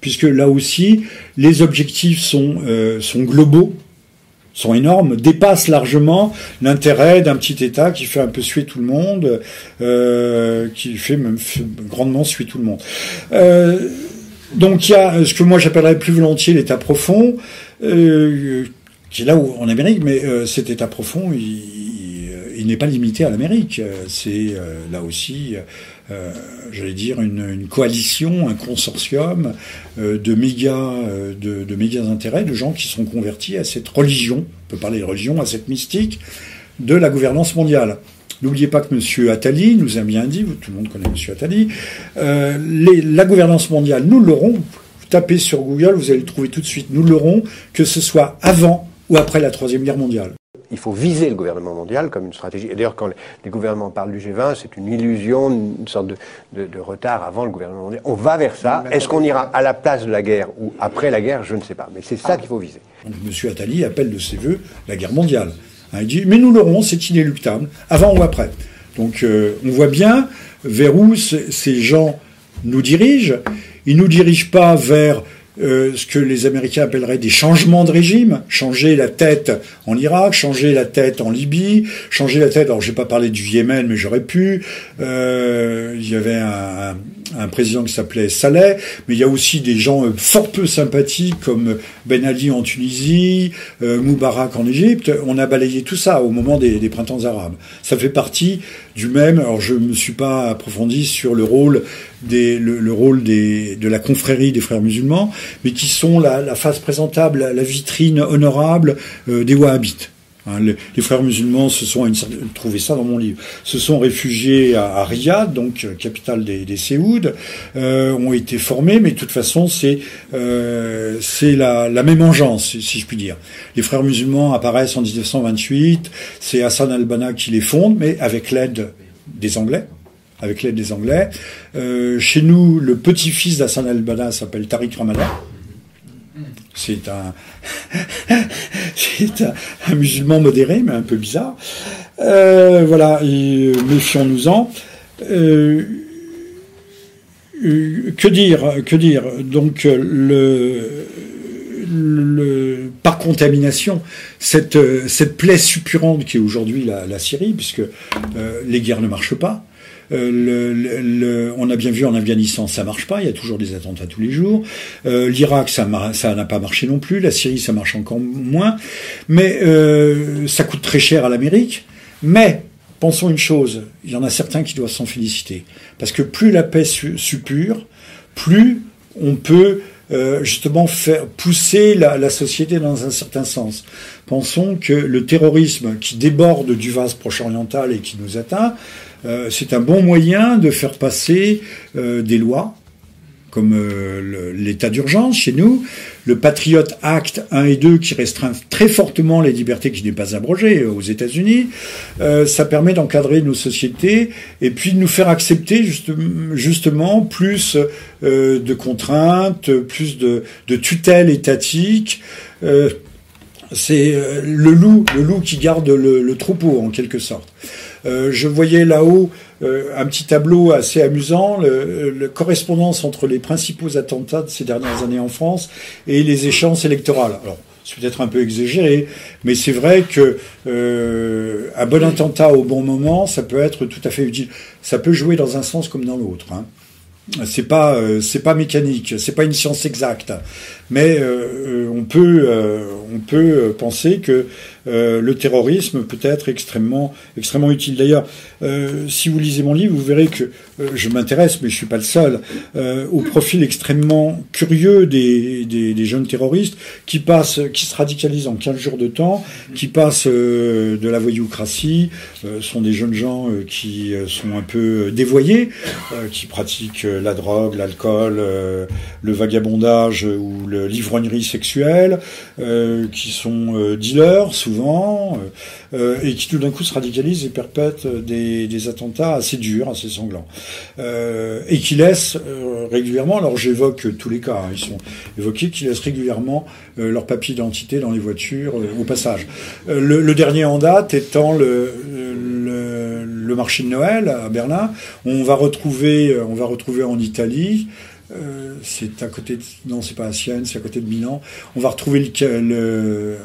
puisque là aussi, les objectifs sont, euh, sont globaux, sont énormes, dépassent largement l'intérêt d'un petit État qui fait un peu suer tout le monde, euh, qui fait même grandement suer tout le monde. Euh, donc il y a ce que moi j'appellerais plus volontiers l'État profond, qui est là où, en Amérique, mais cet État profond, il, il n'est pas limité à l'Amérique. C'est là aussi euh, j'allais dire, une, coalition, un consortium euh, de méga, euh, de, de méga intérêts, de gens qui sont convertis à cette religion, on peut parler de religion, à cette mystique de la gouvernance mondiale. N'oubliez pas que M. Attali nous a bien dit, tout le monde connaît M. Attali, les, la gouvernance mondiale, nous l'aurons, vous tapez sur Google, vous allez le trouver tout de suite, nous l'aurons, que ce soit avant ou après la Troisième Guerre mondiale il faut viser le gouvernement mondial comme une stratégie. Et d'ailleurs, quand les gouvernements parlent du G20, c'est une illusion, une sorte de, retard avant le gouvernement mondial. On va vers ça. Est-ce qu'on ira à la place de la guerre ou après la guerre? Je ne sais pas. Mais c'est ça qu'il faut viser. Monsieur Attali appelle de ses voeux la guerre mondiale. Hein, il dit, mais nous l'aurons, c'est inéluctable, avant ou après. Donc euh, on voit bien vers où ces gens nous dirigent. Ils nous dirigent pas vers euh, ce que les Américains appelleraient des changements de régime, changer la tête en Irak, changer la tête en Libye, changer la tête. Alors, j'ai pas parlé du Yémen, mais j'aurais pu. Euh, il y avait un, un président qui s'appelait Saleh, mais il y a aussi des gens euh, fort peu sympathiques comme Ben Ali en Tunisie, euh, Moubarak en Égypte. On a balayé tout ça au moment des, des, printemps arabes. Ça fait partie du même. Alors je me suis pas approfondi sur le rôle des, le, rôle des, de la confrérie des frères musulmans, mais qui sont la, la face présentable, la vitrine honorable euh, des wahhabites. Hein, les, frères musulmans se sont, trouvé ça dans mon livre, se sont réfugiés à, Riyad, donc euh, capitale des, des euh, ont été formés, mais de toute façon c'est euh, la, la, même engeance, si je puis dire. Les frères musulmans apparaissent en 1928, c'est Hassan al-Banna qui les fonde, mais avec l'aide des Anglais avec l'aide des Anglais. Euh, chez nous, le petit-fils d'Hassan al-Banna s'appelle Tariq Ramadan. c'est un, (laughs) c'est un, musulman modéré, mais un peu bizarre. Euh, voilà, méfions-nous-en. Euh, que dire, que dire Donc le, par contamination, cette, cette plaie suppurante qui est aujourd'hui la, Syrie, puisque les guerres ne marchent pas, euh, on a bien vu en Afghanistan, ça marche pas. Il y a toujours des attentats tous les jours. Euh, L'Irak, ça n'a pas marché non plus. La Syrie, ça marche encore moins. Mais euh, ça coûte très cher à l'Amérique. Mais pensons une chose, il y en a certains qui doivent s'en féliciter, parce que plus la paix suppure, plus on peut justement faire pousser la, la, société dans un certain sens. Pensons que le terrorisme qui déborde du vase proche-oriental et qui nous atteint, c'est un bon moyen de faire passer euh, des lois, comme euh, l'état d'urgence chez nous, le Patriot Act 1 et 2 qui restreint très fortement les libertés qui n'est pas abrogée aux États-Unis, ça permet d'encadrer nos sociétés et puis de nous faire accepter justement plus de contraintes, plus de, tutelle étatique. c'est le loup, le loup qui garde le troupeau en quelque sorte. Euh, je voyais là-haut euh, un petit tableau assez amusant, la correspondance entre les principaux attentats de ces dernières années en France et les échéances électorales. Alors, c'est peut-être un peu exagéré, mais c'est vrai que euh, un bon attentat au bon moment, ça peut être tout à fait utile. Ça peut jouer dans un sens comme dans l'autre. Hein. C'est pas c'est pas mécanique, c'est pas une science exacte, mais on peut on peut penser que euh, le terrorisme peut être extrêmement, extrêmement utile. D'ailleurs, euh, si vous lisez mon livre, vous verrez que euh, je m'intéresse, mais je suis pas le seul, au profil extrêmement curieux des, des, jeunes terroristes qui passent, qui se radicalisent en 15 jours de temps, qui passent de la voyoucratie, sont des jeunes gens qui sont un peu dévoyés, qui pratiquent la drogue, l'alcool, le vagabondage ou l'ivrognerie sexuelle, qui sont dealers, souvent euh, euh, et qui tout d'un coup se radicalisent et perpètrent des, attentats assez durs, assez sanglants, euh, et qui laissent régulièrement, alors j'évoque tous les cas, hein, ils sont évoqués, qui laissent régulièrement leur papier d'identité dans les voitures au passage. Le, dernier en date étant le, le, marché de Noël à Berlin. On va retrouver, on va retrouver en Italie. C'est à côté de, non c'est pas à Sienne, c'est à côté de Milan. On va retrouver le,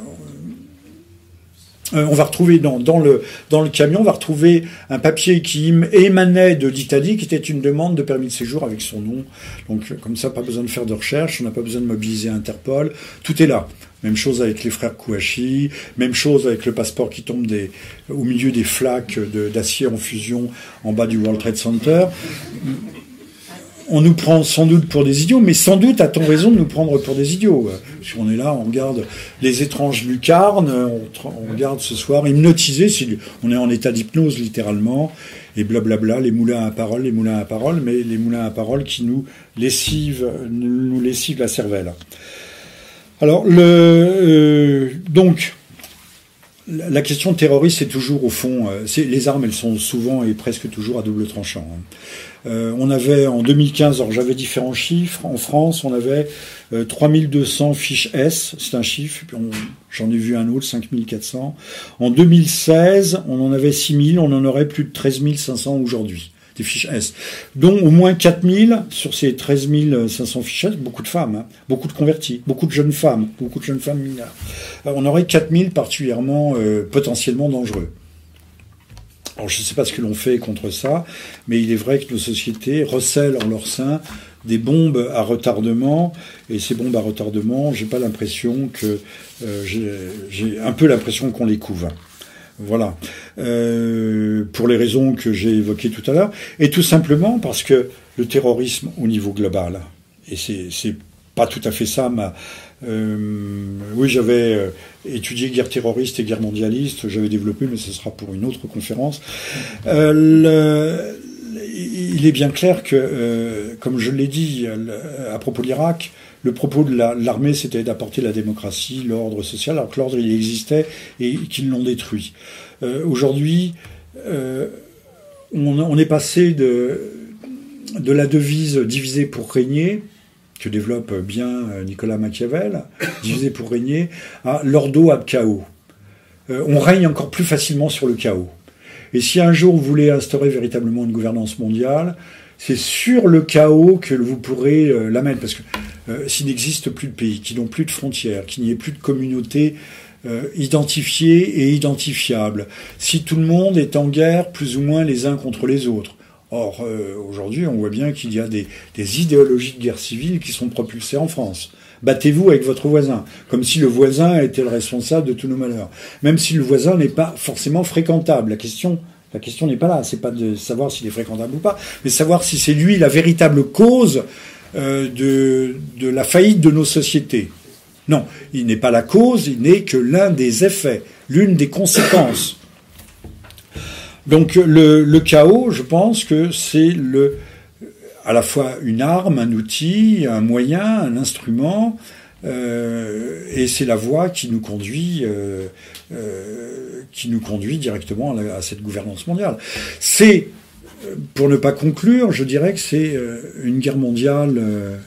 euh, on va retrouver dans, dans, le, dans le camion, on va retrouver un papier qui émanait de l'Italie, qui était une demande de permis de séjour avec son nom. Donc comme ça, pas besoin de faire de recherche, on n'a pas besoin de mobiliser Interpol, tout est là. Même chose avec les frères Kouachi, même chose avec le passeport qui tombe au milieu des flaques d'acier en fusion en bas du World Trade Center on nous prend sans doute pour des idiots, mais sans doute a-t-on raison de nous prendre pour des idiots. Si on est là, on regarde les étranges lucarnes, on, regarde ce soir hypnotisé, on est en état d'hypnose littéralement, et blablabla, les moulins à parole, les moulins à parole, mais les moulins à parole qui nous lessivent, nous la cervelle. Alors, le, euh, donc, la question terroriste, c'est toujours au fond, euh, les armes, elles sont souvent et presque toujours à double tranchant. Hein. Euh, on avait en 2015, alors j'avais différents chiffres, en France on avait 3200 euh, fiches S, c'est un chiffre, j'en ai vu un autre, 5400. En 2016, on en avait 6000, on en aurait plus de 13 500 aujourd'hui fiches S, dont au moins 4000 sur ces 13 500 fiches S, beaucoup de femmes, hein, beaucoup de convertis, beaucoup de jeunes femmes, beaucoup de jeunes femmes mineures. Euh, on aurait 4000 particulièrement potentiellement dangereux. Alors je ne sais pas ce que l'on fait contre ça, mais il est vrai que nos sociétés recèlent en leur sein des bombes à retardement, et ces bombes à retardement, j'ai pas l'impression que euh, j'ai un peu l'impression qu'on les couve. Voilà, euh, pour les raisons que j'ai évoquées tout à l'heure, et tout simplement parce que le terrorisme au niveau global, et c'est pas tout à fait ça ma, euh, oui, j'avais euh, étudié guerre terroriste et guerre mondialiste, j'avais développé, mais ce sera pour une autre conférence. Il est bien clair que, comme je l'ai dit à propos de l'Irak, le propos de l'armée, c'était d'apporter la démocratie, l'ordre social, alors que l'ordre, il existait et qu'ils l'ont détruit. Aujourd'hui, on, on, est passé de, la devise diviser pour régner que développe bien Nicolas Machiavel, diviser pour régner, à l'ordo ab chaos. on règne encore plus facilement sur le chaos. Et si un jour vous voulez instaurer véritablement une gouvernance mondiale, c'est sur le chaos que vous pourrez euh, la mettre. Parce que euh, s'il n'existe plus de pays, qui n'ont plus de frontières, qu'il n'y ait plus de communautés euh, identifiées et identifiables, si tout le monde est en guerre plus ou moins les uns contre les autres, Or, aujourd'hui, on voit bien qu'il y a des, des, idéologies de guerre civile qui sont propulsées en France. Battez-vous avec votre voisin, comme si le voisin était le responsable de tous nos malheurs. Même si le voisin n'est pas forcément fréquentable. La question, la question n'est pas là. C'est pas de savoir s'il est fréquentable ou pas, mais savoir si c'est lui la véritable cause euh, de, la faillite de nos sociétés. Non, il n'est pas la cause, il n'est que l'un des effets, l'une des conséquences. Donc le, le chaos, je pense que c'est à la fois une arme, un outil, un moyen, un instrument, euh, et c'est la voie qui nous conduit, euh, euh, qui nous conduit directement à, cette gouvernance mondiale. C'est, pour ne pas conclure, je dirais que c'est une guerre mondiale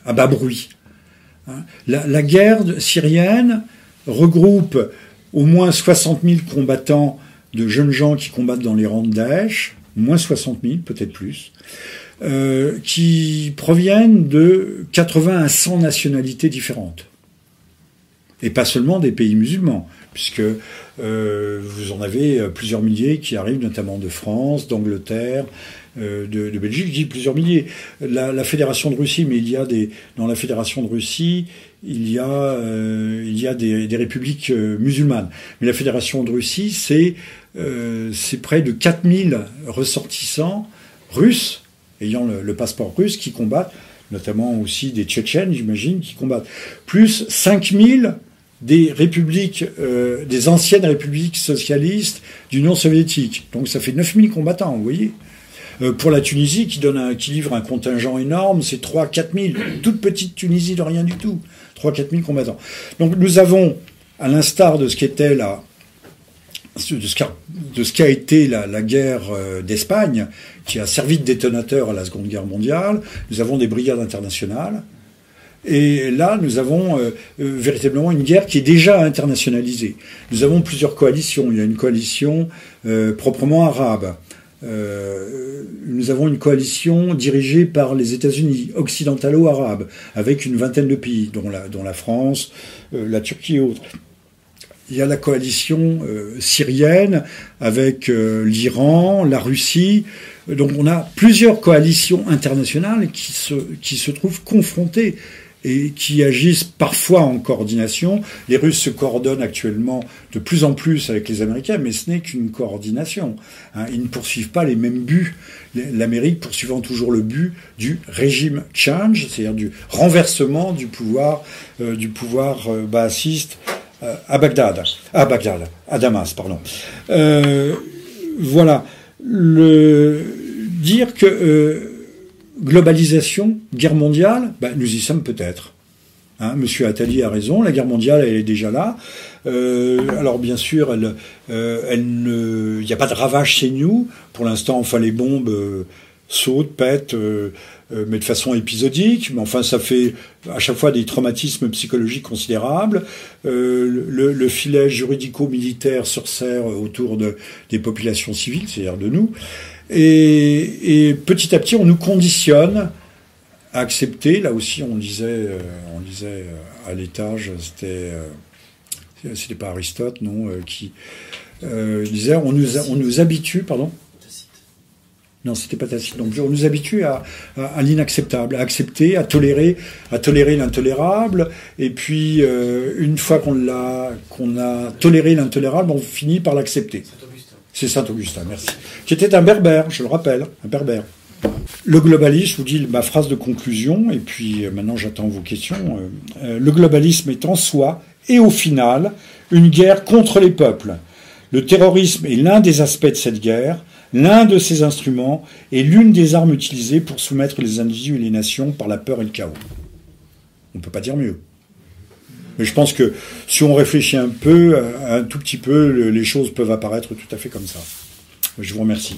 à bas bruit. Hein. La, la, guerre syrienne regroupe au moins 60 000 combattants de jeunes gens qui combattent dans les rangs de Daesh, moins 60 000, peut-être plus. Euh, qui proviennent de 80 à 100 nationalités différentes. Et pas seulement des pays musulmans, puisque euh, vous en avez euh, plusieurs milliers qui arrivent notamment de France, d'Angleterre, de, de, Belgique, je dis plusieurs milliers. La, Fédération de Russie, mais il y a des dans la Fédération de Russie, il y a des, républiques musulmanes. Mais la Fédération de Russie, c'est c'est près de 4000 ressortissants russes ayant le, passeport russe qui combattent, notamment aussi des Tchétchènes, j'imagine, qui combattent. Plus 5000 des républiques, euh, des anciennes républiques socialistes d'Union soviétique. Donc ça fait 9000 combattants, vous voyez. Euh, pour la Tunisie, qui, donne un, qui livre un contingent énorme, c'est 3-4 000. Toute petite Tunisie de rien du tout. 3-4 000 combattants. Donc nous avons, à l'instar de ce qu'était la, de ce qu'a été la, guerre euh, d'Espagne, qui a servi de détonateur à la Seconde Guerre mondiale. Nous avons des brigades internationales. Et là, nous avons euh, euh, véritablement une guerre qui est déjà internationalisée. Nous avons plusieurs coalitions. Il y a une coalition proprement arabe. nous avons une coalition dirigée par les États-Unis, occidentalo-arabes, avec une vingtaine de pays, dont la France, la Turquie et autres il y a la coalition euh, syrienne avec euh, l'Iran, la Russie. Donc on a plusieurs coalitions internationales qui se, qui se trouvent confrontées et qui agissent parfois en coordination. Les Russes se coordonnent actuellement de plus en plus avec les Américains, mais ce n'est qu'une coordination. Hein. Ils ne poursuivent pas les mêmes buts. L'Amérique poursuivant toujours le but du régime change, c'est-à-dire du renversement du pouvoir, euh, du pouvoir euh, à Bagdad, à Bagdad, à Damas, pardon. Euh, voilà, dire que euh, globalisation, guerre mondiale, ben, nous y sommes peut-être. Hein, Monsieur Attali a raison, la guerre mondiale elle est déjà là. alors bien sûr, il n'y a pas de ravage chez nous. Pour l'instant, enfin les bombes sautent, pètent, euh, mais de façon épisodique. Mais enfin, ça fait à chaque fois des traumatismes psychologiques considérables. Euh, le, filet juridico-militaire se resserre autour de, des populations civiles, c'est-à-dire de nous. Et, petit à petit, on nous conditionne à accepter. Là aussi, on disait, euh, on disait à l'étage, c'était, c'était pas Aristote, non, qui disait, on nous, on nous habitue, pardon. Non, c'était pas tacite plus. On nous habitue à, à, l'inacceptable, à accepter, à tolérer, à tolérer l'intolérable. Et puis, euh, une fois qu'on l'a, qu'on a toléré l'intolérable, on finit par l'accepter. C'est Saint Augustin, merci. Qui était un berbère, je le rappelle, un berbère. Le globalisme, je vous dis ma phrase de conclusion, et puis euh, maintenant j'attends vos questions. Euh, le globalisme est en soi et au final une guerre contre les peuples. Le terrorisme est l'un des aspects de cette guerre l'un de ces instruments est l'une des armes utilisées pour soumettre les individus et les nations par la peur et le chaos. On ne peut pas dire mieux. Mais je pense que si on réfléchit un peu, un tout petit peu, les choses peuvent apparaître tout à fait comme ça. Je vous remercie.